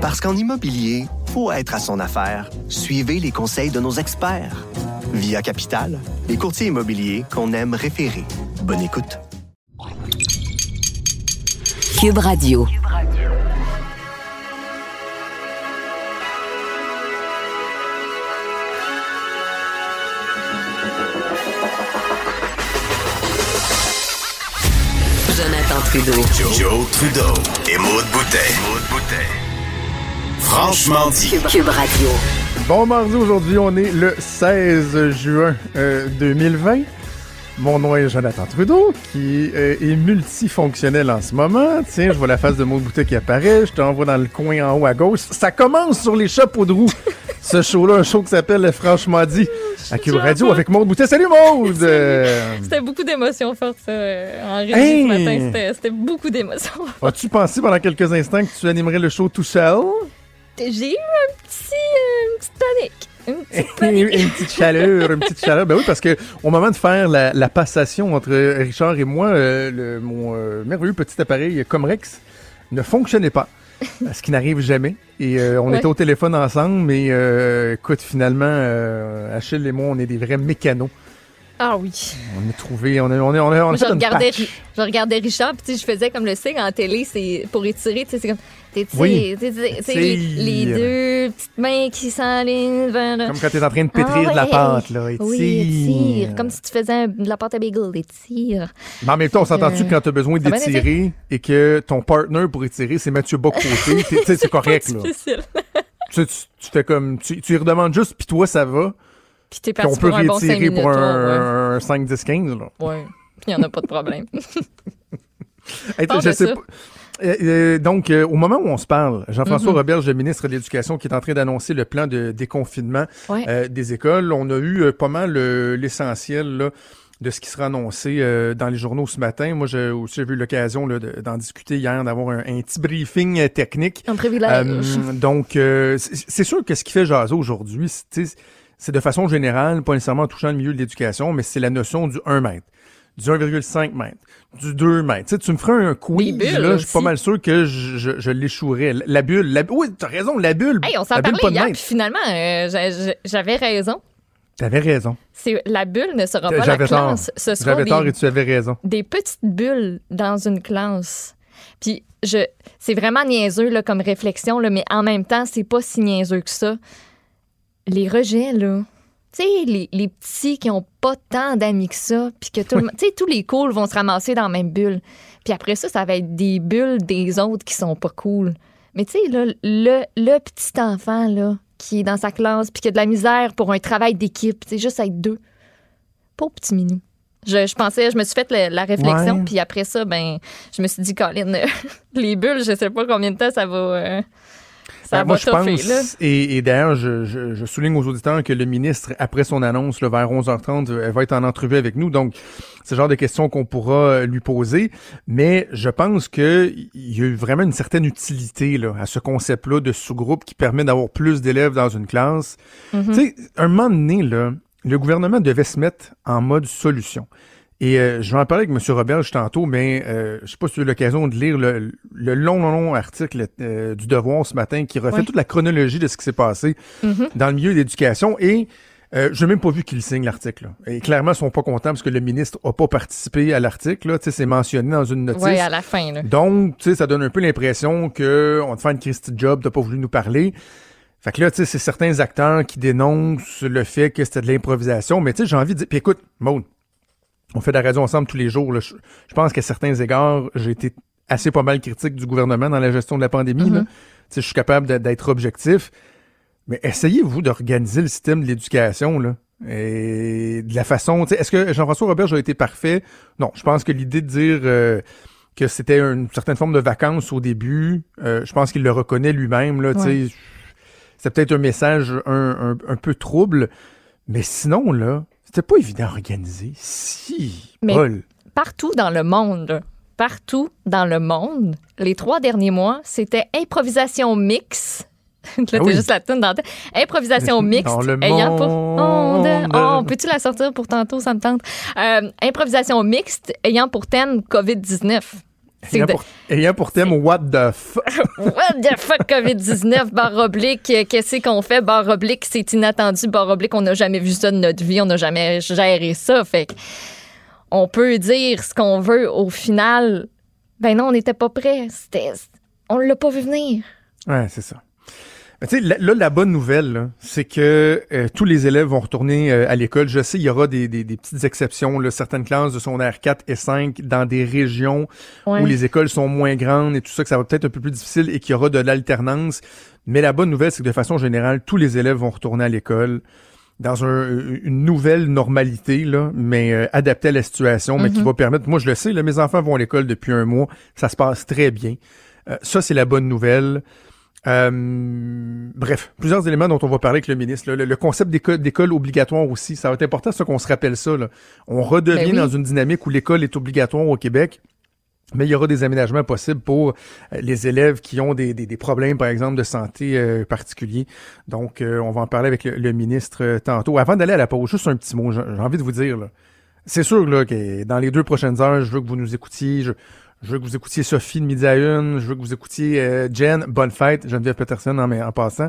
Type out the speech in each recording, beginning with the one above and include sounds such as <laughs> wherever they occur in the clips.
Parce qu'en immobilier, faut être à son affaire. Suivez les conseils de nos experts. Via Capital, les courtiers immobiliers qu'on aime référer. Bonne écoute. Cube Radio. Jonathan Trudeau. Joe, Trudeau et Maude Boutet. Franchement dit. Cube, Cube Radio. Bon mardi, aujourd'hui, on est le 16 juin euh, 2020. Mon nom est Jonathan Trudeau, qui euh, est multifonctionnel en ce moment. Tiens, je vois la face de Maud Boutet qui apparaît. Je t'envoie dans le coin en haut à gauche. Ça commence sur les chapeaux de roue. Ce show-là, un show qui s'appelle Franchement dit à Cube Radio avec Maud Boutet. Salut Maud! Euh, C'était beaucoup d'émotions fortes, ça, euh, en régie Hey! ce matin. C'était- C'était beaucoup d'émotions. As-tu pensé pendant quelques instants que tu animerais le show tout seul? J'ai eu un petit, euh, une petite panique. Une <laughs> petite une, chaleur, une petite chaleur. Ben oui, parce que au moment de faire la, la passation entre Richard et moi, euh, le- mon euh, merveilleux petit appareil Comrex ne fonctionnait pas. <laughs> Ce qui n'arrive jamais. Et euh, on Ouais. était au téléphone ensemble, mais écoute, finalement, Achille et moi, on est des vrais mécanos. Ah oui. On a trouvé, on a, on a, on a, on a Moi, je regardais, patch. je regardais Richard, puis je faisais comme le signe en télé, c'est pour étirer, tu sais, c'est comme, sais, Oui. les, les deux petites mains qui s'enlignent vers. Comme quand t'es en train de pétrir Ah de la ouais. pâte, là. Oui, étire. Comme si tu faisais de la pâte à bagel, étire. Mais en même temps, on s'entend-tu Euh, que quand t'as besoin d'étirer et que ton partner pour étirer, c'est Mathieu Bocoté, t'es- tu sais, c'est <laughs> correct, là. tu, sais, tu, tu fais comme tu, tu lui redemandes juste puis toi ça va Puis t'es on parti peut pour un bon 5 rétirer minutes. pour ouais, un, un 5 10 15 là. Puis il n'y en a pas de problème. <laughs> <laughs> Hey, je sais pas. Euh, euh, donc, euh, au moment où on se parle, Jean-François Mhm. Roberge, le ministre de l'Éducation, qui est en train d'annoncer le plan de déconfinement Ouais. euh, des écoles, on a eu pas mal l'essentiel là, de ce qui sera annoncé dans les journaux ce matin. Moi, j'ai aussi eu l'occasion d'en discuter hier, d'avoir un, un petit briefing technique. Un privilège. Donc, c'est sûr que ce qui fait jaser aujourd'hui, c'est c'est de façon générale, pas nécessairement en touchant le milieu de l'éducation, mais c'est la notion du 1 mètre, du 1,5 mètre, du 2 mètres. Tu sais, tu me feras un quiz, bulles là, je suis pas mal sûr que je, je, je l'échouerais. La bulle, la, oui, t'as raison, la bulle. Hey, on s'en parlait hier, puis finalement, euh, j'a- j'a- j'avais raison. T'avais raison. C'est la bulle ne sera pas la classe. Ce sera J'avais tort et tu avais raison. des petites bulles dans une classe. Puis je, c'est vraiment niaiseux là, comme réflexion, là, mais en même temps, c'est pas si niaiseux que ça. Les rejets, là. Tu sais, les, les petits qui ont pas tant d'amis que ça, puis que tout le monde- tu sais, tous les cools vont se ramasser dans la même bulle. Puis après ça, ça va être des bulles des autres qui sont pas cool. Mais tu sais, là, le, le petit enfant, là, qui est dans sa classe, puis qui a de la misère pour un travail d'équipe, c'est juste être deux. Pauvre petit minou. Je, je pensais, je me suis fait la, la réflexion, puis après ça, ben, je me suis dit, Colin, <laughs> les bulles, je sais pas combien de temps ça va. euh, ça Ben, va moi, je pense, là. et, et d'ailleurs, je, je, je souligne aux auditeurs que le ministre, après son annonce, là, vers 11h30, euh, va être en entrevue avec nous. Donc, c'est le genre de questions qu'on pourra euh, lui poser. Mais je pense que il y a eu vraiment une certaine utilité là, à ce concept-là de sous-groupe qui permet d'avoir plus d'élèves dans une classe. Mhm. Tu sais, un moment donné, là, le gouvernement devait se mettre en mode solution. Et euh, je vais en parler avec M. Roberge tantôt, mais euh, je sais pas si tu as eu l'occasion de lire le, le long, long, long article euh, du Devoir ce matin qui refait toute la chronologie de ce qui s'est passé Mhm. dans le milieu de l'éducation. Et euh, je n'ai même pas vu qu'il signe l'article. là. Et clairement, ils sont pas contents parce que le ministre n'a pas participé à l'article. là. Tu sais, C'est mentionné dans une notice. Ouais, à la fin, là. Donc, tu sais, ça donne un peu l'impression que on te fait une Christie job, t'as pas voulu nous parler. Fait que là, tu sais, c'est certains acteurs qui dénoncent le fait que c'était de l'improvisation. Mais tu sais, j'ai envie de dire. Puis écoute, Maud, on fait de la radio ensemble tous les jours. là. Je, je pense qu'à certains égards, j'ai été assez pas mal critique du gouvernement dans la gestion de la pandémie. Mhm. Sais, je suis capable d'être objectif. Mais essayez-vous d'organiser le système de l'éducation, là. Et de la façon. Est-ce que Jean-François Robert a été parfait? Non. Je pense que l'idée de dire euh, que c'était une certaine forme de vacances au début, euh, je pense qu'il le reconnaît lui-même. Là. C'est peut-être un message un, un- un peu trouble. Mais sinon, là, c'était pas évident à organiser. Si, Mais- Paul. Partout dans le monde, partout dans le monde, les trois derniers mois, c'était improvisation mix. <laughs> Là, Ah oui. juste la tune dans la tête. Improvisation <laughs> mixte. Dans le ayant pour monde. Oh, peux-tu la sortir pour tantôt? Ça me tente. Euh, improvisation mixte ayant pour thème COVID-19. Ayant pour, ayant pour thème <laughs> What the fuck. What the fuck COVID-19, barre oblique, euh, qu'est-ce qu'on fait, barre oblique, c'est inattendu, barre oblique, on n'a jamais vu ça de notre vie, on n'a jamais géré ça. Fait on peut dire ce qu'on veut, au final, ben non, on n'était pas prêt. On l'a pas vu venir. Ouais, c'est ça. Ben, tu sais, là, la bonne nouvelle, c'est que euh, tous les élèves vont retourner euh, à l'école. Je sais, il y aura des, des, des petites exceptions, là, certaines classes de secondaire 4 et 5 dans des régions Ouais. où les écoles sont moins grandes et tout ça, que ça va peut-être un peu plus difficile et qu'il y aura de l'alternance. Mais la bonne nouvelle, c'est que de façon générale, tous les élèves vont retourner à l'école dans un- une nouvelle normalité, là, mais euh, adaptée à la situation, mais qui va permettre, moi je le sais, là, mes enfants vont à l'école depuis un mois, ça se passe très bien. Euh, ça, c'est la bonne nouvelle. Euh, bref, plusieurs éléments dont on va parler avec le ministre. là. Le, le concept d'école, obligatoire aussi, ça va être important, ça qu'on se rappelle ça. là. On redevient Ben oui. dans une dynamique où l'école est obligatoire au Québec. Mais il y aura des aménagements possibles pour euh, les élèves qui ont des, des, des problèmes, par exemple, de santé euh, particuliers. Donc, euh, on va en parler avec le, le ministre tantôt. Avant d'aller à la pause, juste un petit mot. J'ai j'ai envie de vous dire, là, c'est sûr là, que dans les deux prochaines heures, je veux que vous nous écoutiez. Je, je veux que vous écoutiez Sophie de midi à une. Je veux que vous écoutiez euh, Jen. Bonne fête, Geneviève Peterson en, en passant.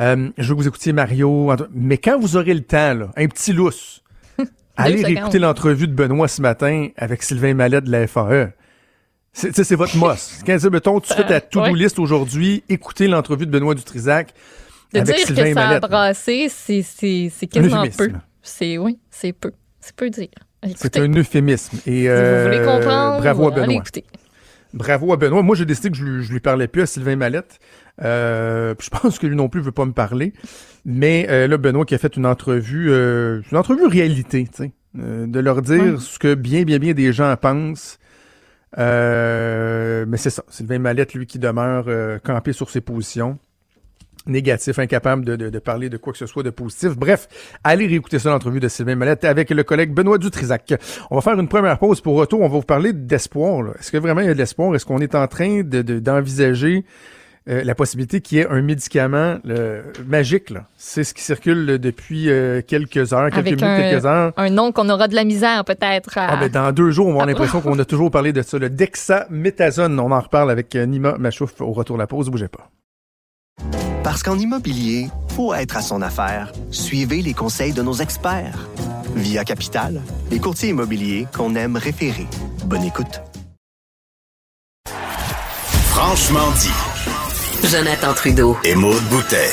Euh, je veux que vous écoutiez Mario. Mais quand vous aurez le temps, là, un petit lousse, <laughs> allez réécouter l'entrevue de Benoît ce matin avec Sylvain Mallette de la FAE. C'est tu sais, c'est votre mosse. <laughs> Quand mettons, tu fais ta to-do ouais. list aujourd'hui, écoutez l'entrevue de Benoît Dutrisac De avec dire Sylvain que ça a brassé, c'est, c'est, c'est quasiment peu. C'est, oui, c'est peu. C'est peu dire. C'est un euphémisme. Et, si euh, vous voulez comprendre, bravo à Benoît. Bravo à Benoît. Moi, j'ai décidé que je, lui- je lui parlais plus à Sylvain Mallette. Euh, je <laughs> pense que lui non plus veut pas me parler. Mais euh, là, Benoît qui a fait une entrevue, euh, une entrevue réalité, tu sais, euh, de leur dire ce que bien, bien, bien des gens pensent. Euh, mais c'est ça. Sylvain Mallette, lui, qui demeure euh, campé sur ses positions. Négatif, incapable de, de, de parler de quoi que ce soit de positif. Bref, allez réécouter ça, l'entrevue de Sylvain Mallette avec le collègue Benoît Dutrisac. On va faire une première pause pour retour. On va vous parler d'espoir. là. Est-ce que vraiment il y a de l'espoir? Est-ce qu'on est en train de- de- d'envisager euh, la possibilité qu'il y ait un médicament là, magique? là? C'est ce qui circule là, depuis euh, quelques heures, quelques Avec minutes, un- quelques heures. Un nom qu'on aura de la misère peut-être à... Ah, ben, dans deux jours, on va avoir Ah. l'impression qu'on a toujours parlé de ça. Le dexaméthasone, on en reparle avec euh, Nima Machouf au retour de la pause. Bougez pas. Parce qu'en immobilier, faut être à son affaire. Suivez les conseils de nos experts. Via Capital, les courtiers immobiliers qu'on aime référer. Bonne écoute. Franchement dit. Jonathan Trudeau. Et Maude Boutet.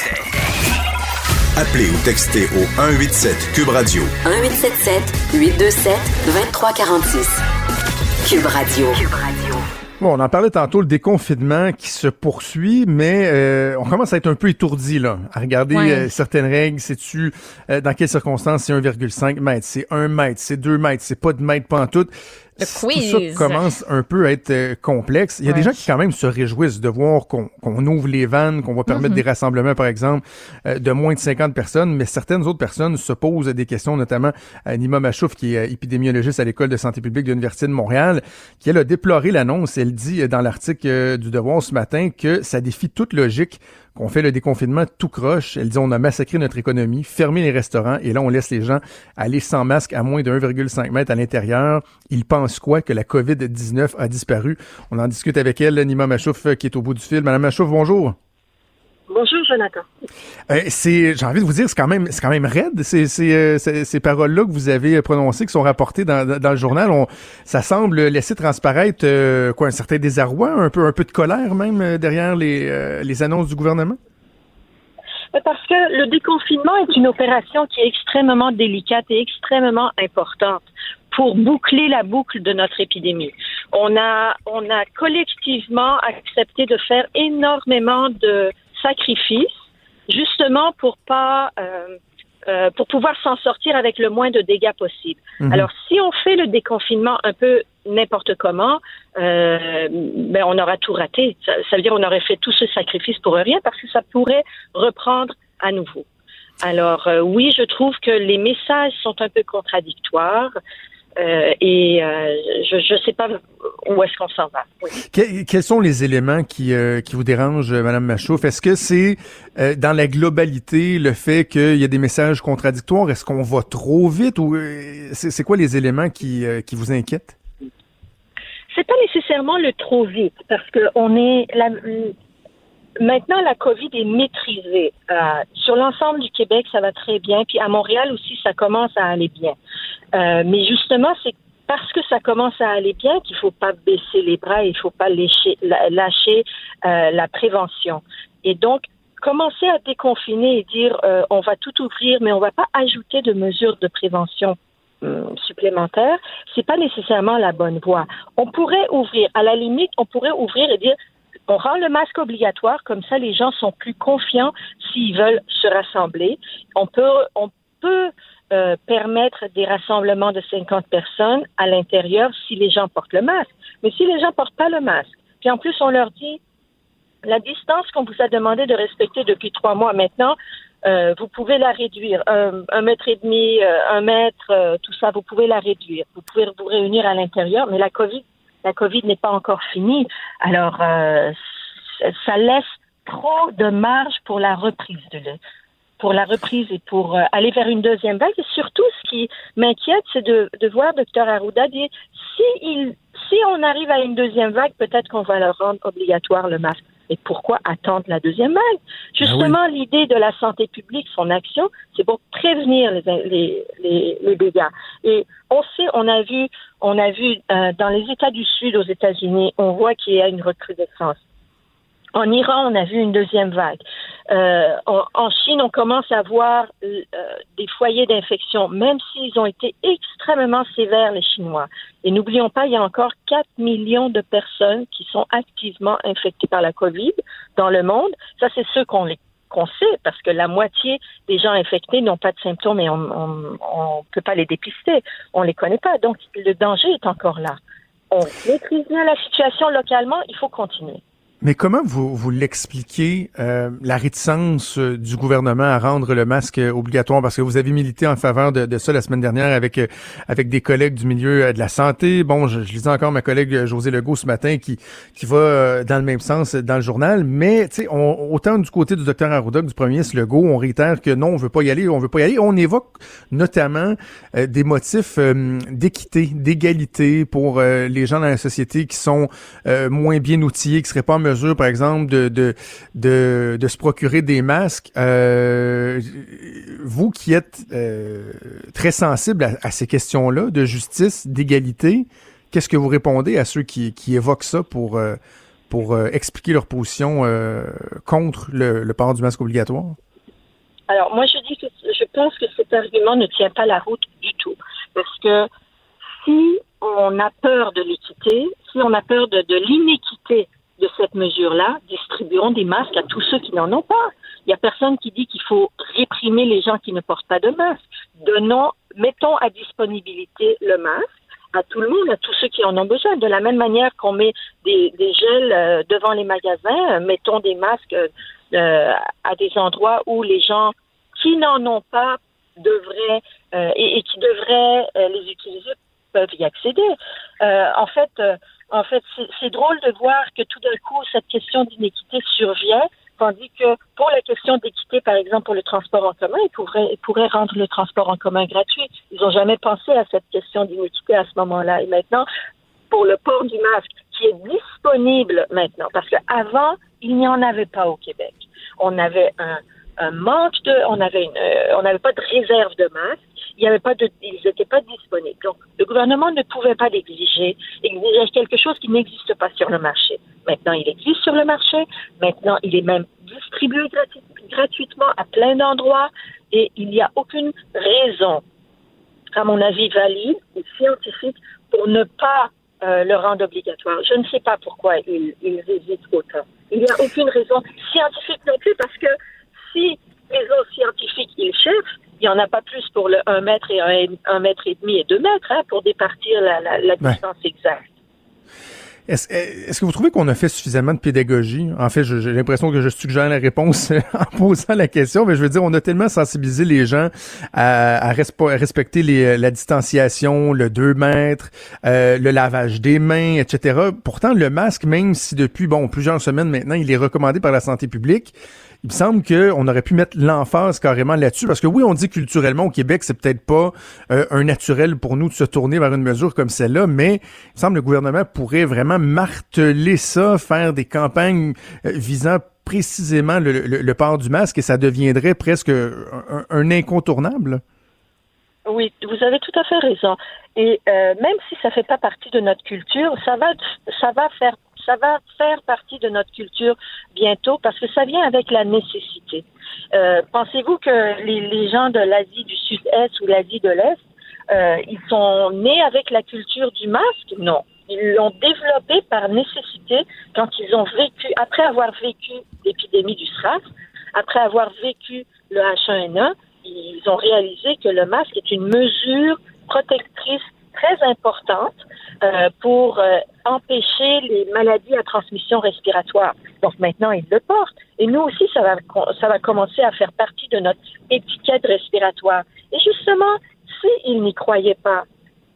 Appelez ou textez au 187 Cube Radio 1877 827 2346. Cube Radio. Cube Radio. Bon, on en parlait tantôt, le déconfinement qui se poursuit, mais euh, on commence à être un peu étourdi là, à regarder Ouais. euh, certaines règles. Sais-tu dans quelles circonstances c'est 1,5 mètre, c'est 1 mètre, c'est 2 mètres, c'est pas de mètre pantoute. Le Tout quiz. ça commence un peu à être euh, complexe. Il y a des gens qui quand même se réjouissent de voir qu'on ouvre les vannes, qu'on va permettre des rassemblements, par exemple, euh, de moins de 50 personnes, mais certaines autres personnes se posent des questions, notamment à Nima Machouf, qui est euh, épidémiologiste à l'École de santé publique de l'Université de Montréal, qui elle a déploré l'annonce. Elle dit euh, dans l'article euh, du Devoir ce matin que ça défie toute logique qu'on fait le déconfinement tout croche. Elle dit on a massacré notre économie, fermé les restaurants et là on laisse les gens aller sans masque à moins de 1,5 mètre à l'intérieur. Ils pensent quoi que la COVID-19 a disparu? On en discute avec elle, Nima Machouf, euh, qui est au bout du fil. Madame Machouf, bonjour. Bonjour, Jonathan. Euh, c'est, j'ai envie de vous dire, c'est quand même, c'est quand même raide, ces, ces, euh, ces, ces paroles-là que vous avez prononcées, qui sont rapportées dans, dans, le journal. On, ça semble laisser transparaître euh, quoi, un certain désarroi, un peu, un peu de colère même euh, derrière les, euh, les annonces du gouvernement? Parce que le déconfinement est une opération qui est extrêmement délicate et extrêmement importante pour boucler la boucle de notre épidémie. On a, on a collectivement accepté de faire énormément de sacrifices, justement pour pas, euh, euh, pour pouvoir s'en sortir avec le moins de dégâts possible. Mhm. Alors, si on fait le déconfinement un peu n'importe comment, euh, ben on aura tout raté. Ça, ça veut dire on aurait fait tout ce sacrifice pour rien parce que ça pourrait reprendre à nouveau. Alors euh, oui, je trouve que les messages sont un peu contradictoires euh, et euh, je ne sais pas où est-ce qu'on s'en va. Oui. Que- quels sont les éléments qui, euh, qui vous dérangent, Madame Machouf? Est-ce que c'est dans la globalité le fait qu'il y a des messages contradictoires? Est-ce qu'on va trop vite ou c'est, quoi les éléments qui, qui vous inquiètent? c'est pas nécessairement le trop vite parce que on est la, maintenant la COVID est maîtrisée. Euh, sur l'ensemble du Québec, ça va très bien. Puis à Montréal aussi, ça commence à aller bien. Euh, mais justement, c'est parce que ça commence à aller bien qu'il faut pas baisser les bras, il faut pas lâcher, lâcher euh, la prévention. Et donc, commencer à déconfiner et dire euh, on va tout ouvrir, mais on va pas ajouter de mesures de prévention hum, supplémentaires, c'est pas nécessairement la bonne voie. On pourrait ouvrir, à la limite, on pourrait ouvrir et dire on rend le masque obligatoire, comme ça les gens sont plus confiants s'ils veulent se rassembler. On peut, on peut euh, permettre des rassemblements de 50 personnes à l'intérieur si les gens portent le masque. Mais si les gens portent pas le masque, puis en plus on leur dit la distance qu'on vous a demandé de respecter depuis trois mois maintenant, euh, vous pouvez la réduire. Un, mètre et demi, euh, un mètre, tout ça, vous pouvez la réduire. Vous pouvez vous réunir à l'intérieur, mais la COVID, la COVID n'est pas encore finie. Alors, ça laisse trop de marge pour la reprise de pour la reprise et pour aller vers une deuxième vague. Et surtout, ce qui m'inquiète, c'est de, de voir Dr Arruda dire si il, si on arrive à une deuxième vague, peut-être qu'on va leur rendre obligatoire le masque. Et pourquoi attendre la deuxième vague? Justement, ah l'idée de la santé publique, son action, c'est pour prévenir les, les, les, dégâts. Et on sait, on a vu, on a vu euh, dans les États du Sud aux États-Unis, on voit qu'il y a une recrudescence. En Iran, on a vu une deuxième vague. Euh, en, Chine, on commence à voir euh, des foyers d'infection, même s'ils ont été extrêmement sévères, les Chinois. Et n'oublions pas, il y a encore 4 millions de personnes qui sont activement infectées par la COVID dans le monde. Ça, c'est ceux qu'on qu'on sait, parce que la moitié des gens infectés n'ont pas de symptômes et on ne peut pas les dépister. On les connaît pas. Donc, le danger est encore là. On maîtrise bien la situation localement, il faut continuer. Mais comment vous, vous l'expliquez, euh, la réticence euh, du gouvernement à rendre le masque obligatoire? Parce que vous avez milité en faveur de, de ça la semaine dernière avec euh, avec des collègues du milieu de la santé. Bon, je, je lisais encore ma collègue José Legault ce matin qui qui va dans le même sens dans le journal. Mais tu sais, autant du côté du docteur Arruda du premier ministre Legault, on réitère que non, on veut pas y aller, on veut pas y aller. On évoque notamment des motifs d'équité, d'égalité pour les gens dans la société qui sont moins bien outillés, qui seraient pas mesure, par exemple, de, de, de, se procurer des masques, euh, vous qui êtes euh, très sensible à, ces questions-là de justice, d'égalité, qu'est-ce que vous répondez à ceux qui, évoquent ça pour, euh, expliquer leur position contre le, port du masque obligatoire? Alors, moi, je dis que je pense que cet argument ne tient pas la route du tout. Parce que si on a peur de l'équité, si on a peur de l'inéquité de cette mesure-là, distribuons des masques à tous ceux qui n'en ont pas. Il n'y a personne qui dit qu'il faut réprimer les gens qui ne portent pas de masque. Donnons, mettons à disponibilité le masque à tout le monde, à tous ceux qui en ont besoin. De la même manière qu'on met des, gels euh, devant les magasins, euh, mettons des masques euh, à des endroits où les gens qui n'en ont pas devraient et, qui devraient les utiliser peuvent y accéder. en fait, en fait, c'est drôle de voir que tout d'un coup, cette question d'inéquité survient, tandis que pour la question d'équité, par exemple, pour le transport en commun, ils pourraient, ils rendre le transport en commun gratuit. Ils n'ont jamais pensé à cette question d'inéquité à ce moment-là. Et maintenant, pour le port du masque, qui est disponible maintenant, parce qu'avant, il n'y en avait pas au Québec. On avait un, manque de, on avait euh, on n'avait pas de réserve de masques il y avait pas ils n'étaient pas disponibles. Donc, le gouvernement ne pouvait pas l'exiger, exiger quelque chose qui n'existe pas sur le marché. Maintenant, il existe sur le marché. Maintenant, il est même distribué gratuitement à plein d'endroits et il n'y a aucune raison, à mon avis, valide ou scientifique pour ne pas euh, le rendre obligatoire. Je ne sais pas pourquoi ils, ils hésitent autant. Il n'y a aucune raison scientifique non plus parce que si les autres scientifiques, ils cherchent, il n'y en a pas plus pour le 1 mètre et 1, mètre et demi et 2 mètres hein, pour départir la, la, distance exacte. Est-ce est que vous trouvez qu'on a fait suffisamment de pédagogie? En fait, j'ai l'impression que je suggère la réponse <laughs> en posant la question, mais je veux dire, on a tellement sensibilisé les gens à, à respecter les, la distanciation, le 2 mètres, euh, le lavage des mains, etc. Pourtant, le masque, même si depuis bon plusieurs semaines maintenant, il est recommandé par la santé publique, il me semble qu'on aurait pu mettre l'emphase carrément là-dessus, parce que oui, on dit culturellement au Québec, c'est peut-être pas euh, un naturel pour nous de se tourner vers une mesure comme celle-là, mais il me semble que le gouvernement pourrait vraiment marteler ça, faire des campagnes euh, visant précisément le, port du masque et ça deviendrait presque un, incontournable. Oui, vous avez tout à fait raison. Et euh, même si ça fait pas partie de notre culture, ça va, ça va faire ça va faire partie de notre culture bientôt parce que ça vient avec la nécessité. Euh, pensez-vous que les, gens de l'Asie du Sud-Est ou l'Asie de l'Est, euh, ils sont nés avec la culture du masque? Non. Ils l'ont développé par nécessité quand ils ont vécu, après avoir vécu l'épidémie du SRAS, après avoir vécu le H1N1, ils ont réalisé que le masque est une mesure protectrice très importante euh, pour euh, empêcher les maladies à transmission respiratoire. Donc maintenant, ils le portent. Et nous aussi, ça va, ça va commencer à faire partie de notre étiquette respiratoire. Et justement, s'ils n'y croyaient pas,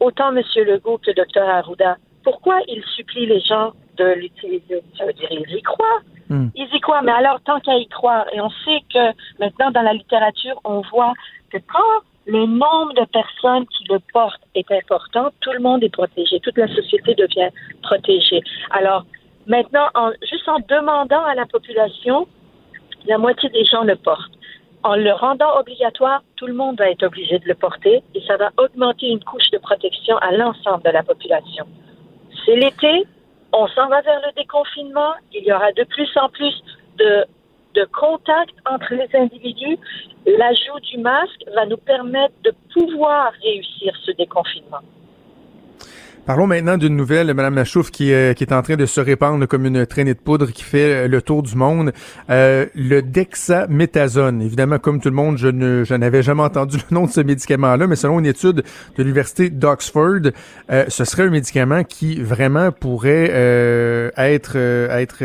autant M. Legault que Dr. Arruda, pourquoi ils supplient les gens de l'utiliser? Ça veut dire qu'ils y croient. Hmm. Ils y croient, mais alors tant qu'à y croire, et on sait que maintenant dans la littérature, on voit que quand le nombre de personnes qui le portent est important, tout le monde est protégé, toute la société devient protégée. Alors, maintenant, en, juste en demandant à la population, la moitié des gens le portent. En le rendant obligatoire, tout le monde va être obligé de le porter et ça va augmenter une couche de protection à l'ensemble de la population. C'est l'été, on s'en va vers le déconfinement, il y aura de plus en plus de de contact entre les individus, l'ajout du masque va nous permettre de pouvoir réussir ce déconfinement. Parlons maintenant d'une nouvelle, Madame Lachouf, qui, euh, qui est en train de se répandre comme une traînée de poudre qui fait euh, le tour du monde. Euh, le dexaméthasone. Évidemment, comme tout le monde, je, ne, je n'avais jamais entendu <laughs> le nom de ce médicament-là, mais selon une étude de l'université d'Oxford, euh, ce serait un médicament qui vraiment pourrait être, être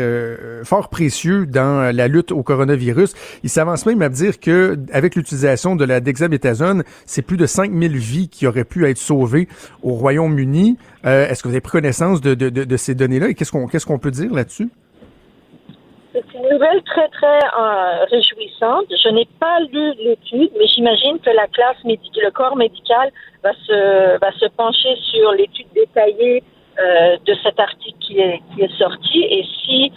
fort précieux dans la lutte au coronavirus. Il s'avance même à dire que avec l'utilisation de la dexaméthasone, c'est plus de 5000 vies qui auraient pu être sauvées au Royaume-Uni. Euh, est-ce que vous avez pris connaissance de, de, de, ces données-là et qu'est-ce qu'on peut dire là-dessus? C'est une nouvelle très, très euh, réjouissante. Je n'ai pas lu l'étude, mais j'imagine que la classe médicale, le corps médical va se, va se pencher sur l'étude détaillée euh, de cet article qui est, qui est sorti. Et si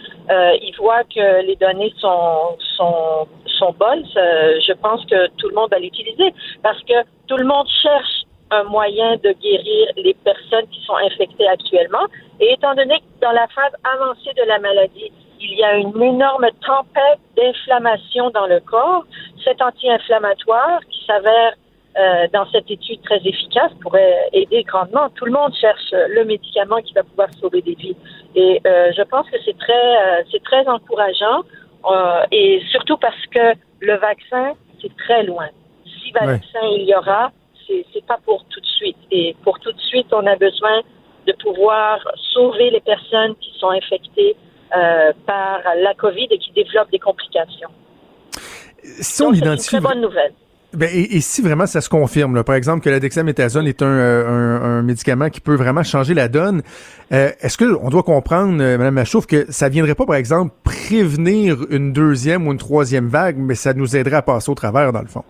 voit que les données sont, sont, sont bonnes, je pense que tout le monde va l'utiliser parce que tout le monde cherche un moyen de guérir les personnes qui sont infectées actuellement. Et étant donné que dans la phase avancée de la maladie, il y a une énorme tempête d'inflammation dans le corps, cet anti-inflammatoire qui s'avère euh, dans cette étude très efficace pourrait aider grandement. Tout le monde cherche le médicament qui va pouvoir sauver des vies. Et euh, je pense que c'est très, euh, c'est très encourageant. et surtout parce que le vaccin, c'est très loin. Si vaccin il y aura, c'est pas pour tout de suite. Et pour tout de suite, on a besoin de pouvoir sauver les personnes qui sont infectées euh, par la COVID et qui développent des complications. Si on identifie... C'est une très bonne nouvelle. Ben, et, si vraiment ça se confirme, par exemple que la dexaméthasone est euh, un, un, médicament qui peut vraiment changer la donne, euh, est-ce que on doit comprendre, Madame Machouf, que ça viendrait pas, par exemple, prévenir une deuxième ou une troisième vague, mais ça nous aiderait à passer au travers, dans le fond?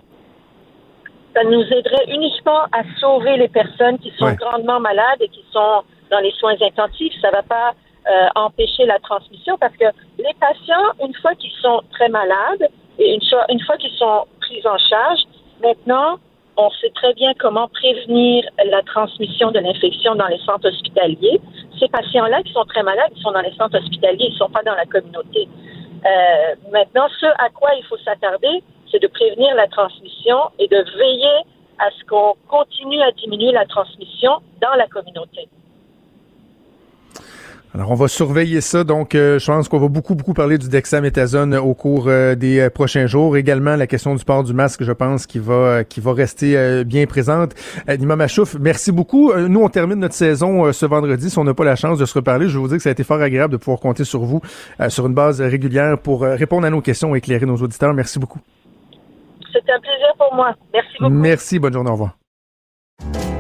Ça nous aiderait uniquement à sauver les personnes qui sont grandement malades et qui sont dans les soins intensifs. Ça ne va pas euh, empêcher la transmission parce que les patients, une fois qu'ils sont très malades et une, une fois qu'ils sont pris en charge, maintenant, on sait très bien comment prévenir la transmission de l'infection dans les centres hospitaliers. Ces patients-là qui sont très malades, ils sont dans les centres hospitaliers, ils ne sont pas dans la communauté. Euh, maintenant, ce à quoi il faut s'attarder, c'est de prévenir la transmission et de veiller à ce qu'on continue à diminuer la transmission dans la communauté. Alors, on va surveiller ça. Donc, euh, je pense qu'on va beaucoup, beaucoup parler du dexaméthasone au cours euh, des euh, prochains jours. Également, la question du port du masque, je pense, qui va, qui va rester bien présente. Nima Machouf, merci beaucoup. nous, on termine notre saison ce vendredi. Si on n'a pas la chance de se reparler, je vous dire que ça a été fort agréable de pouvoir compter sur vous sur une base régulière pour répondre à nos questions et éclairer nos auditeurs. Merci beaucoup. C'était un plaisir pour moi. Merci beaucoup. Merci. Bonne journée. Au revoir.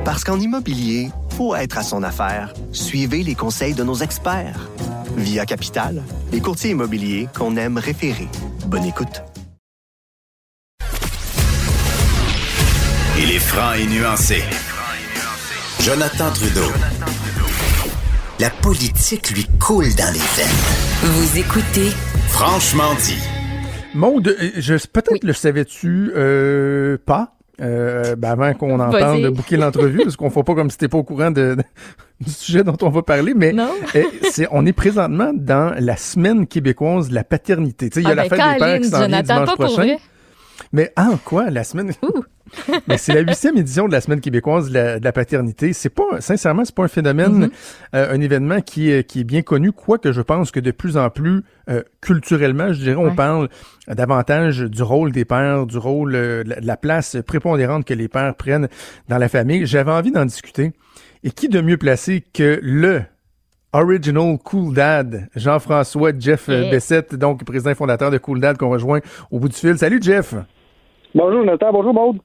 Parce qu'en immobilier, faut être à son affaire. Suivez les conseils de nos experts. Via Capital, les courtiers immobiliers qu'on aime référer. Bonne écoute. Il est franc et nuancé. Jonathan Trudeau. La politique lui coule dans les veines. Vous écoutez Franchement dit. Maude, je, peut-être le savais-tu euh, pas, euh, ben avant qu'on en parle de bouquer l'entrevue, parce qu'on ne fait pas comme si t'es pas au courant de, du sujet dont on va parler, mais eh, c'est, on est présentement dans la semaine québécoise de la paternité. il y a ah la ben, fête des pères qui s'en vient dimanche prochain. Mais ah, quoi, la semaine... <laughs> Mais c'est la huitième édition de la semaine québécoise de la, paternité. C'est pas, sincèrement, c'est pas un phénomène, mm-hmm. euh, un événement qui est, qui est bien connu, quoique je pense que de plus en plus, euh, culturellement, je dirais, on parle davantage du rôle des pères, du rôle, euh, de la place prépondérante que les pères prennent dans la famille. J'avais envie d'en discuter. Et qui de mieux placé que le Original Cool Dad, Jean-François Jeff Bessette, donc président fondateur de Cool Dad qu'on rejoint au bout du fil. Salut Jeff! Bonjour Nathan, bonjour Maude.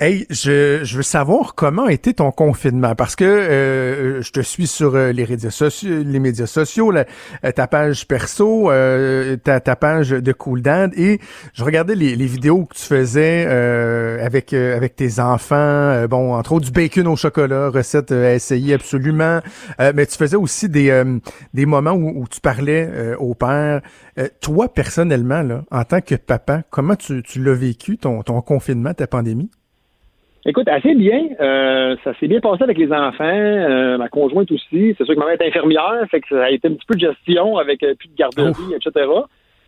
Hey, je, je, veux savoir comment a été ton confinement parce que euh, je te suis sur euh, les médias sociaux, les médias sociaux, la, euh, ta page perso, ta, ta, page de Cool Dad et je regardais les, les vidéos que tu faisais avec avec tes enfants, bon entre autres du bacon au chocolat, recette à essayer absolument, mais tu faisais aussi des des moments où, où tu parlais au père. toi personnellement là, en tant que papa, comment tu, tu l'as vécu ton ton confinement, ta pandémie? Écoute, assez bien. Euh, ça s'est bien passé avec les enfants, euh, ma conjointe aussi. C'est sûr que ma mère est infirmière, fait que ça a été un petit peu de gestion avec euh, plus de garderie, etc.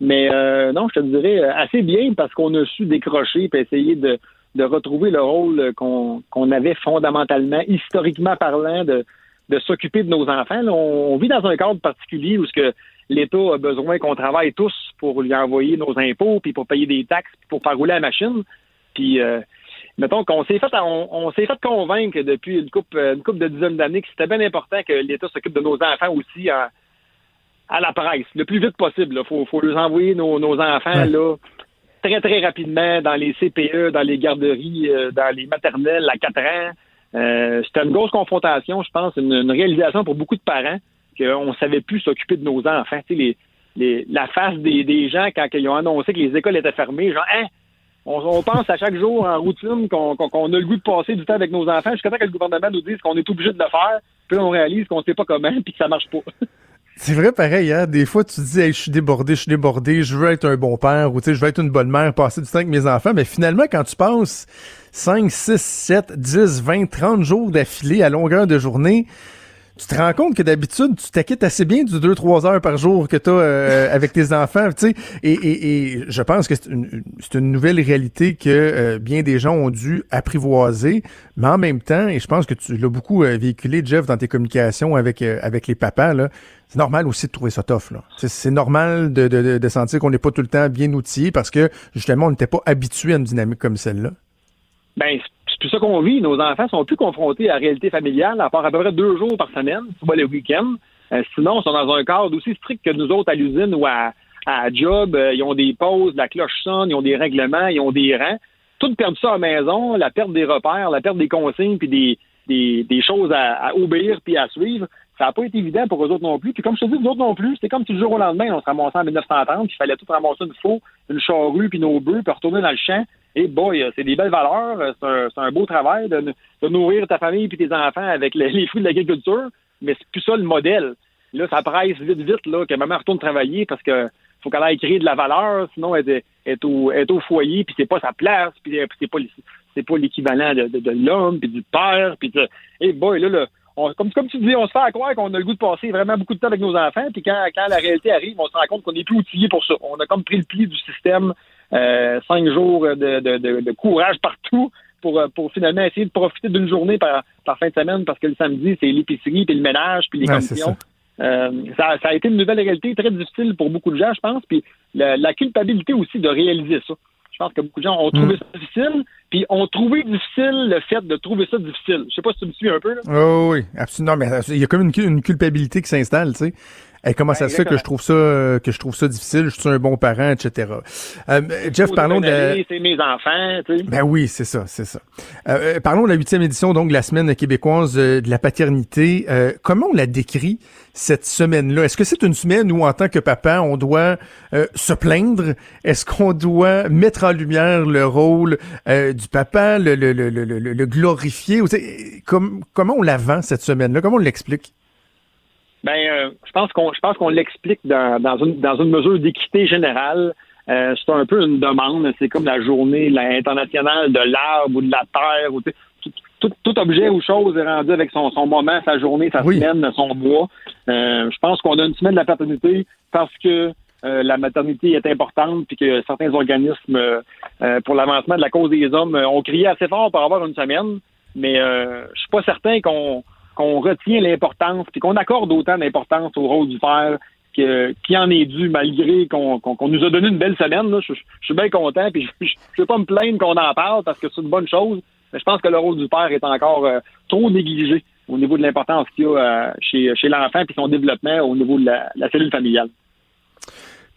Mais non, je te dirais assez bien parce qu'on a su décrocher et essayer de, de retrouver le rôle qu'on qu'on avait fondamentalement, historiquement parlant, de, de s'occuper de nos enfants. on, vit dans un cadre particulier où ce que l'État a besoin qu'on travaille tous pour lui envoyer nos impôts, puis pour payer des taxes, puis pour faire rouler la machine. Puis mettons qu'on s'est fait on, s'est fait convaincre depuis une coupe une couple de dizaines d'années que c'était bien important que l'État s'occupe de nos enfants aussi à, la presse, le plus vite possible. Il faut, faut leur envoyer nos, enfants là très, très rapidement dans les CPE, dans les garderies, euh, dans les maternelles à 4 ans. Euh, c'était une grosse confrontation, je pense, une, réalisation pour beaucoup de parents qu'on ne savait plus s'occuper de nos enfants. les, les, la face des, des gens quand ils ont annoncé que les écoles étaient fermées, genre, hein, on, pense à chaque jour en routine qu'on a le goût de passer du temps avec nos enfants jusqu'à temps que le gouvernement nous dise qu'on est obligé de le faire, puis on réalise qu'on sait pas comment, puis que ça marche pas. <laughs> C'est vrai pareil, hein? Des fois, tu dis, je suis débordé, je suis débordé, je veux être un bon père, ou je veux être une bonne mère, passer du temps avec mes enfants. Mais finalement, quand tu passes 5, 6, 7, 10, 20, 30 jours d'affilée à longueur de journée, tu te rends compte que d'habitude, tu t'acquittes assez bien du 2-3 heures par jour que tu as euh, avec tes enfants, tu sais. Et, et, et, je pense que c'est une, une, nouvelle réalité que euh, bien des gens ont dû apprivoiser, mais en même temps, et je pense que tu l'as beaucoup euh, véhiculé, Jeff, dans tes communications avec, avec les papas, là, c'est normal aussi de trouver ça tough. C'est, normal de, de, de sentir qu'on n'est pas tout le temps bien outillé parce que justement, on n'était pas habitué à une dynamique comme celle-là. Ben, c'est ça qu'on vit. Nos enfants sont plus confrontés à la réalité familiale, à part à peu près deux jours par semaine, soit le week-end. Euh, sinon, ils sont dans un cadre aussi strict que nous autres à l'usine ou à, à job. Euh, ils ont des pauses, la cloche sonne, ils ont des règlements, ils ont des rangs. Tout perdre ça à la maison, la perte des repères, la perte des consignes, puis des, des, des choses à, obéir puis à suivre, ça n'a pas été évident pour eux autres non plus. Puis comme je te dis, nous autres non plus, c'était comme si du jour au lendemain, on se ramassait en 1930, il fallait tout ramasser une faux, une charrue, puis nos bœufs, puis retourner dans le champ. Et boy, c'est des belles valeurs, c'est un, beau travail de, nourrir ta famille puis tes enfants avec <laughs> les, fruits de l'agriculture, mais c'est plus ça le modèle. Là, ça presse vite, vite, là, que maman retourne travailler parce que faut qu'elle aille créer de la valeur, sinon elle est, au, foyer, puis c'est pas sa place, puis c'est pas pas l'équivalent de, l'homme, puis du père, puis de... Et boy, là, là comme, comme tu dis, on se fait croire qu'on a le goût de passer vraiment beaucoup de temps avec nos enfants, puis quand, quand la réalité arrive, on se rend compte qu'on n'est plus outillé pour ça. On a comme pris le pli du système euh, cinq jours de, de, de, courage partout pour, euh, pour finalement essayer de profiter d'une journée par, par fin de semaine parce que le samedi, c'est l'épicerie, puis le ménage, puis les conditions. Euh, ça, ça, a été une nouvelle réalité très difficile pour beaucoup de gens, je pense. Puis la, la culpabilité aussi de réaliser ça. Je pense que beaucoup de gens ont trouvé mm. ça difficile, puis ont trouvé difficile le fait de trouver ça difficile. Je sais pas si tu me suis un peu. Là. Oh, oui, absolument. Mais il y a comme une, une culpabilité qui s'installe, tu sais comment ça se fait que je trouve ça que je trouve ça difficile, je suis un bon parent, etc. Euh, Jeff, parlons de c'est mes enfants, tu sais. Ben oui, c'est ça, c'est ça. Euh, euh, parlons de la huitième édition donc de la semaine québécoise de la paternité. comment on la décrit cette semaine-là? Est-ce que c'est une semaine où en tant que papa on doit se plaindre? Est-ce qu'on doit mettre en lumière le rôle du papa, le, le, le, le, le glorifier comme, Comment on la vend cette semaine-là? Comment on l'explique? Ben, euh, je pense qu'on je pense qu'on l'explique dans, dans, une, dans une mesure d'équité générale. Euh, c'est un peu une demande. C'est comme la journée internationale de l'arbre ou de la terre. Ou, tout, tout, objet ou chose est rendu avec son, son moment, sa journée, sa semaine, son mois. Euh, je pense qu'on a une semaine de la paternité parce que la maternité est importante puis que certains organismes pour l'avancement de la cause des hommes ont crié assez fort pour avoir une semaine. Mais je suis pas certain qu'on retient l'importance, puis qu'on accorde autant d'importance au rôle du père qui en est dû malgré qu'on nous a donné une belle semaine. Je, suis bien content, puis je ne vais pas me plaindre qu'on en parle parce que c'est une bonne chose, mais je pense que le rôle du père est encore euh, trop négligé au niveau de l'importance qu'il y a euh, chez, chez l'enfant et son développement au niveau de la cellule familiale.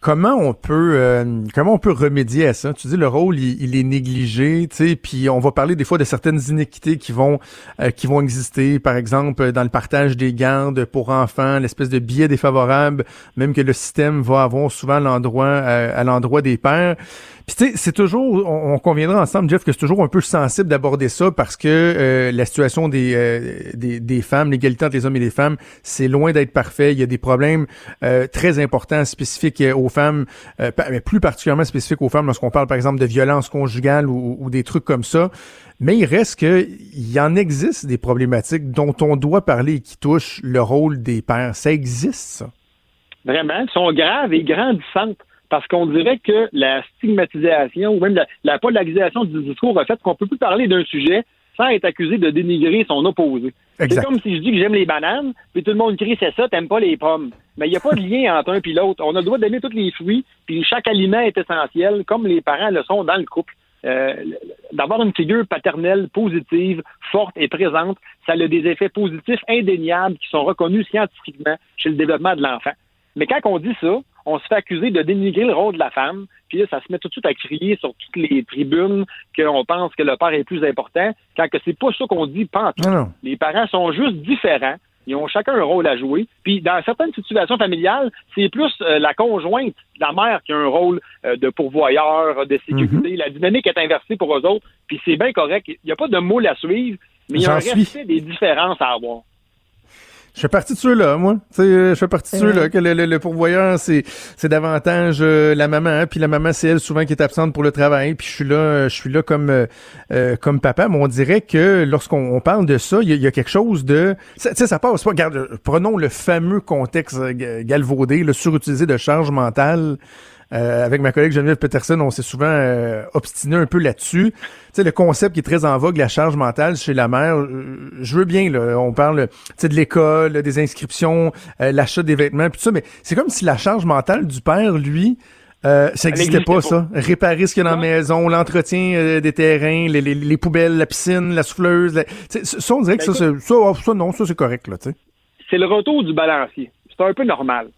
Comment on peut euh, comment on peut remédier à ça? Tu dis le rôle il, est négligé, tu puis on va parler des fois de certaines inéquités qui vont euh, qui vont exister, par exemple dans le partage des gardes pour enfants, l'espèce de biais défavorable, même que le système va avoir souvent l'endroit euh, à l'endroit des pères. Puis tu sais, c'est toujours, on, conviendra ensemble, Jeff, que c'est toujours un peu sensible d'aborder ça parce que euh, la situation des, euh, des, des, femmes, l'égalité entre les hommes et les femmes, c'est loin d'être parfait. Il y a des problèmes euh, très importants, spécifiques aux femmes, mais plus particulièrement spécifiques aux femmes lorsqu'on parle, par exemple, de violence conjugale ou, ou des trucs comme ça. Mais il reste que il y en existe des problématiques dont on doit parler et qui touchent le rôle des pères. Ça existe, ça. Vraiment, elles sont graves et grandissantes parce qu'on dirait que la stigmatisation ou même la, la polarisation du discours a fait qu'on peut plus parler d'un sujet sans être accusé de dénigrer son opposé. C'est comme si je dis que j'aime les bananes, puis tout le monde crie c'est ça, t'aimes pas les pommes. Mais il n'y a pas de lien entre un et l'autre. On a le droit d'aimer tous les fruits, puis chaque aliment est essentiel, comme les parents le sont dans le couple. Euh, d'avoir une figure paternelle positive, forte et présente, ça a des effets positifs indéniables qui sont reconnus scientifiquement chez le développement de l'enfant. Mais quand on dit ça, on se fait accuser de dénigrer le rôle de la femme, puis là, ça se met tout de suite à crier sur toutes les tribunes qu'on pense que le père est plus important, quand que c'est pas ça qu'on dit, pas Les parents sont juste différents. Ils ont chacun un rôle à jouer. Puis dans certaines situations familiales, c'est plus euh, la conjointe, la mère qui a un rôle euh, de pourvoyeur, de sécurité. Mhm. La dynamique est inversée pour eux autres. Puis c'est bien correct. Il n'y a pas de moule à suivre, mais il y a un respect des différences à avoir. Je fais partie de ceux-là, moi. sais, je fais partie de ceux-là que le, pourvoyeur, c'est, c'est davantage euh, la maman, hein, puis la maman, c'est elle souvent qui est absente pour le travail, puis je suis là, je suis là comme euh, euh, comme papa. Mais on dirait que lorsqu'on parle de ça, il y, a quelque chose de, tu sais, ça passe pas. Regarde, prenons le fameux contexte galvaudé, le surutilisé de charge mentale. Euh, avec ma collègue Geneviève Peterson, on s'est souvent euh, obstiné un peu là-dessus. Tu sais, le concept qui est très en vogue, la charge mentale chez la mère, euh, je veux bien, là, on parle de l'école, des inscriptions, l'achat des vêtements, puis tout ça, mais c'est comme si la charge mentale du père, lui, ça n'existait pas, ça. Réparer ce qu'il y a dans la maison, l'entretien des terrains, les, les, les, poubelles, la piscine, la souffleuse. ça, on dirait que ben, ça, ça, oh, ça, non, ça, c'est correct, là, tu sais. C'est le retour du balancier. C'est un peu normal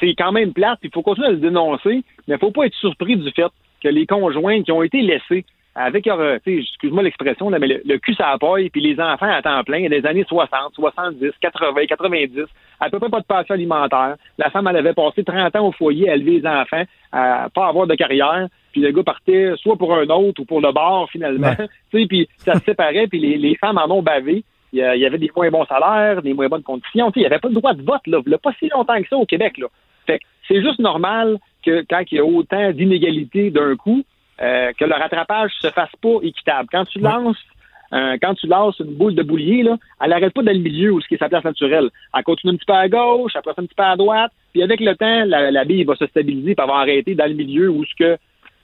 c'est quand même plate, il faut continuer à le dénoncer, mais il faut pas être surpris du fait que les conjoints qui ont été laissés avec, euh, excuse-moi l'expression, mais le, cul ça paille, puis les enfants à temps plein, il y a des années 60, 70, 80, 90, à peu près pas de passion alimentaire. La femme, elle avait passé 30 ans au foyer à élever les enfants, à pas avoir de carrière, puis le gars partait soit pour un autre ou pour le bar, finalement. <laughs> Puis ça se séparait, puis les, femmes en ont bavé. Il y avait des moins bons salaires, des moins bonnes conditions. il n'y avait pas de droit de vote, là. Il n'y a pas si longtemps que ça au Québec, là. Fait c'est juste normal que quand il y a autant d'inégalités d'un coup, euh, que le rattrapage se fasse pas équitable. Quand tu lances euh, quand tu lances une boule de boulier, là, elle n'arrête pas dans le milieu où ce qui est sa place naturelle. Elle continue un petit peu à gauche, elle passe un petit peu à droite, puis avec le temps, la, la bille va se stabiliser et va arrêter dans le milieu où ce que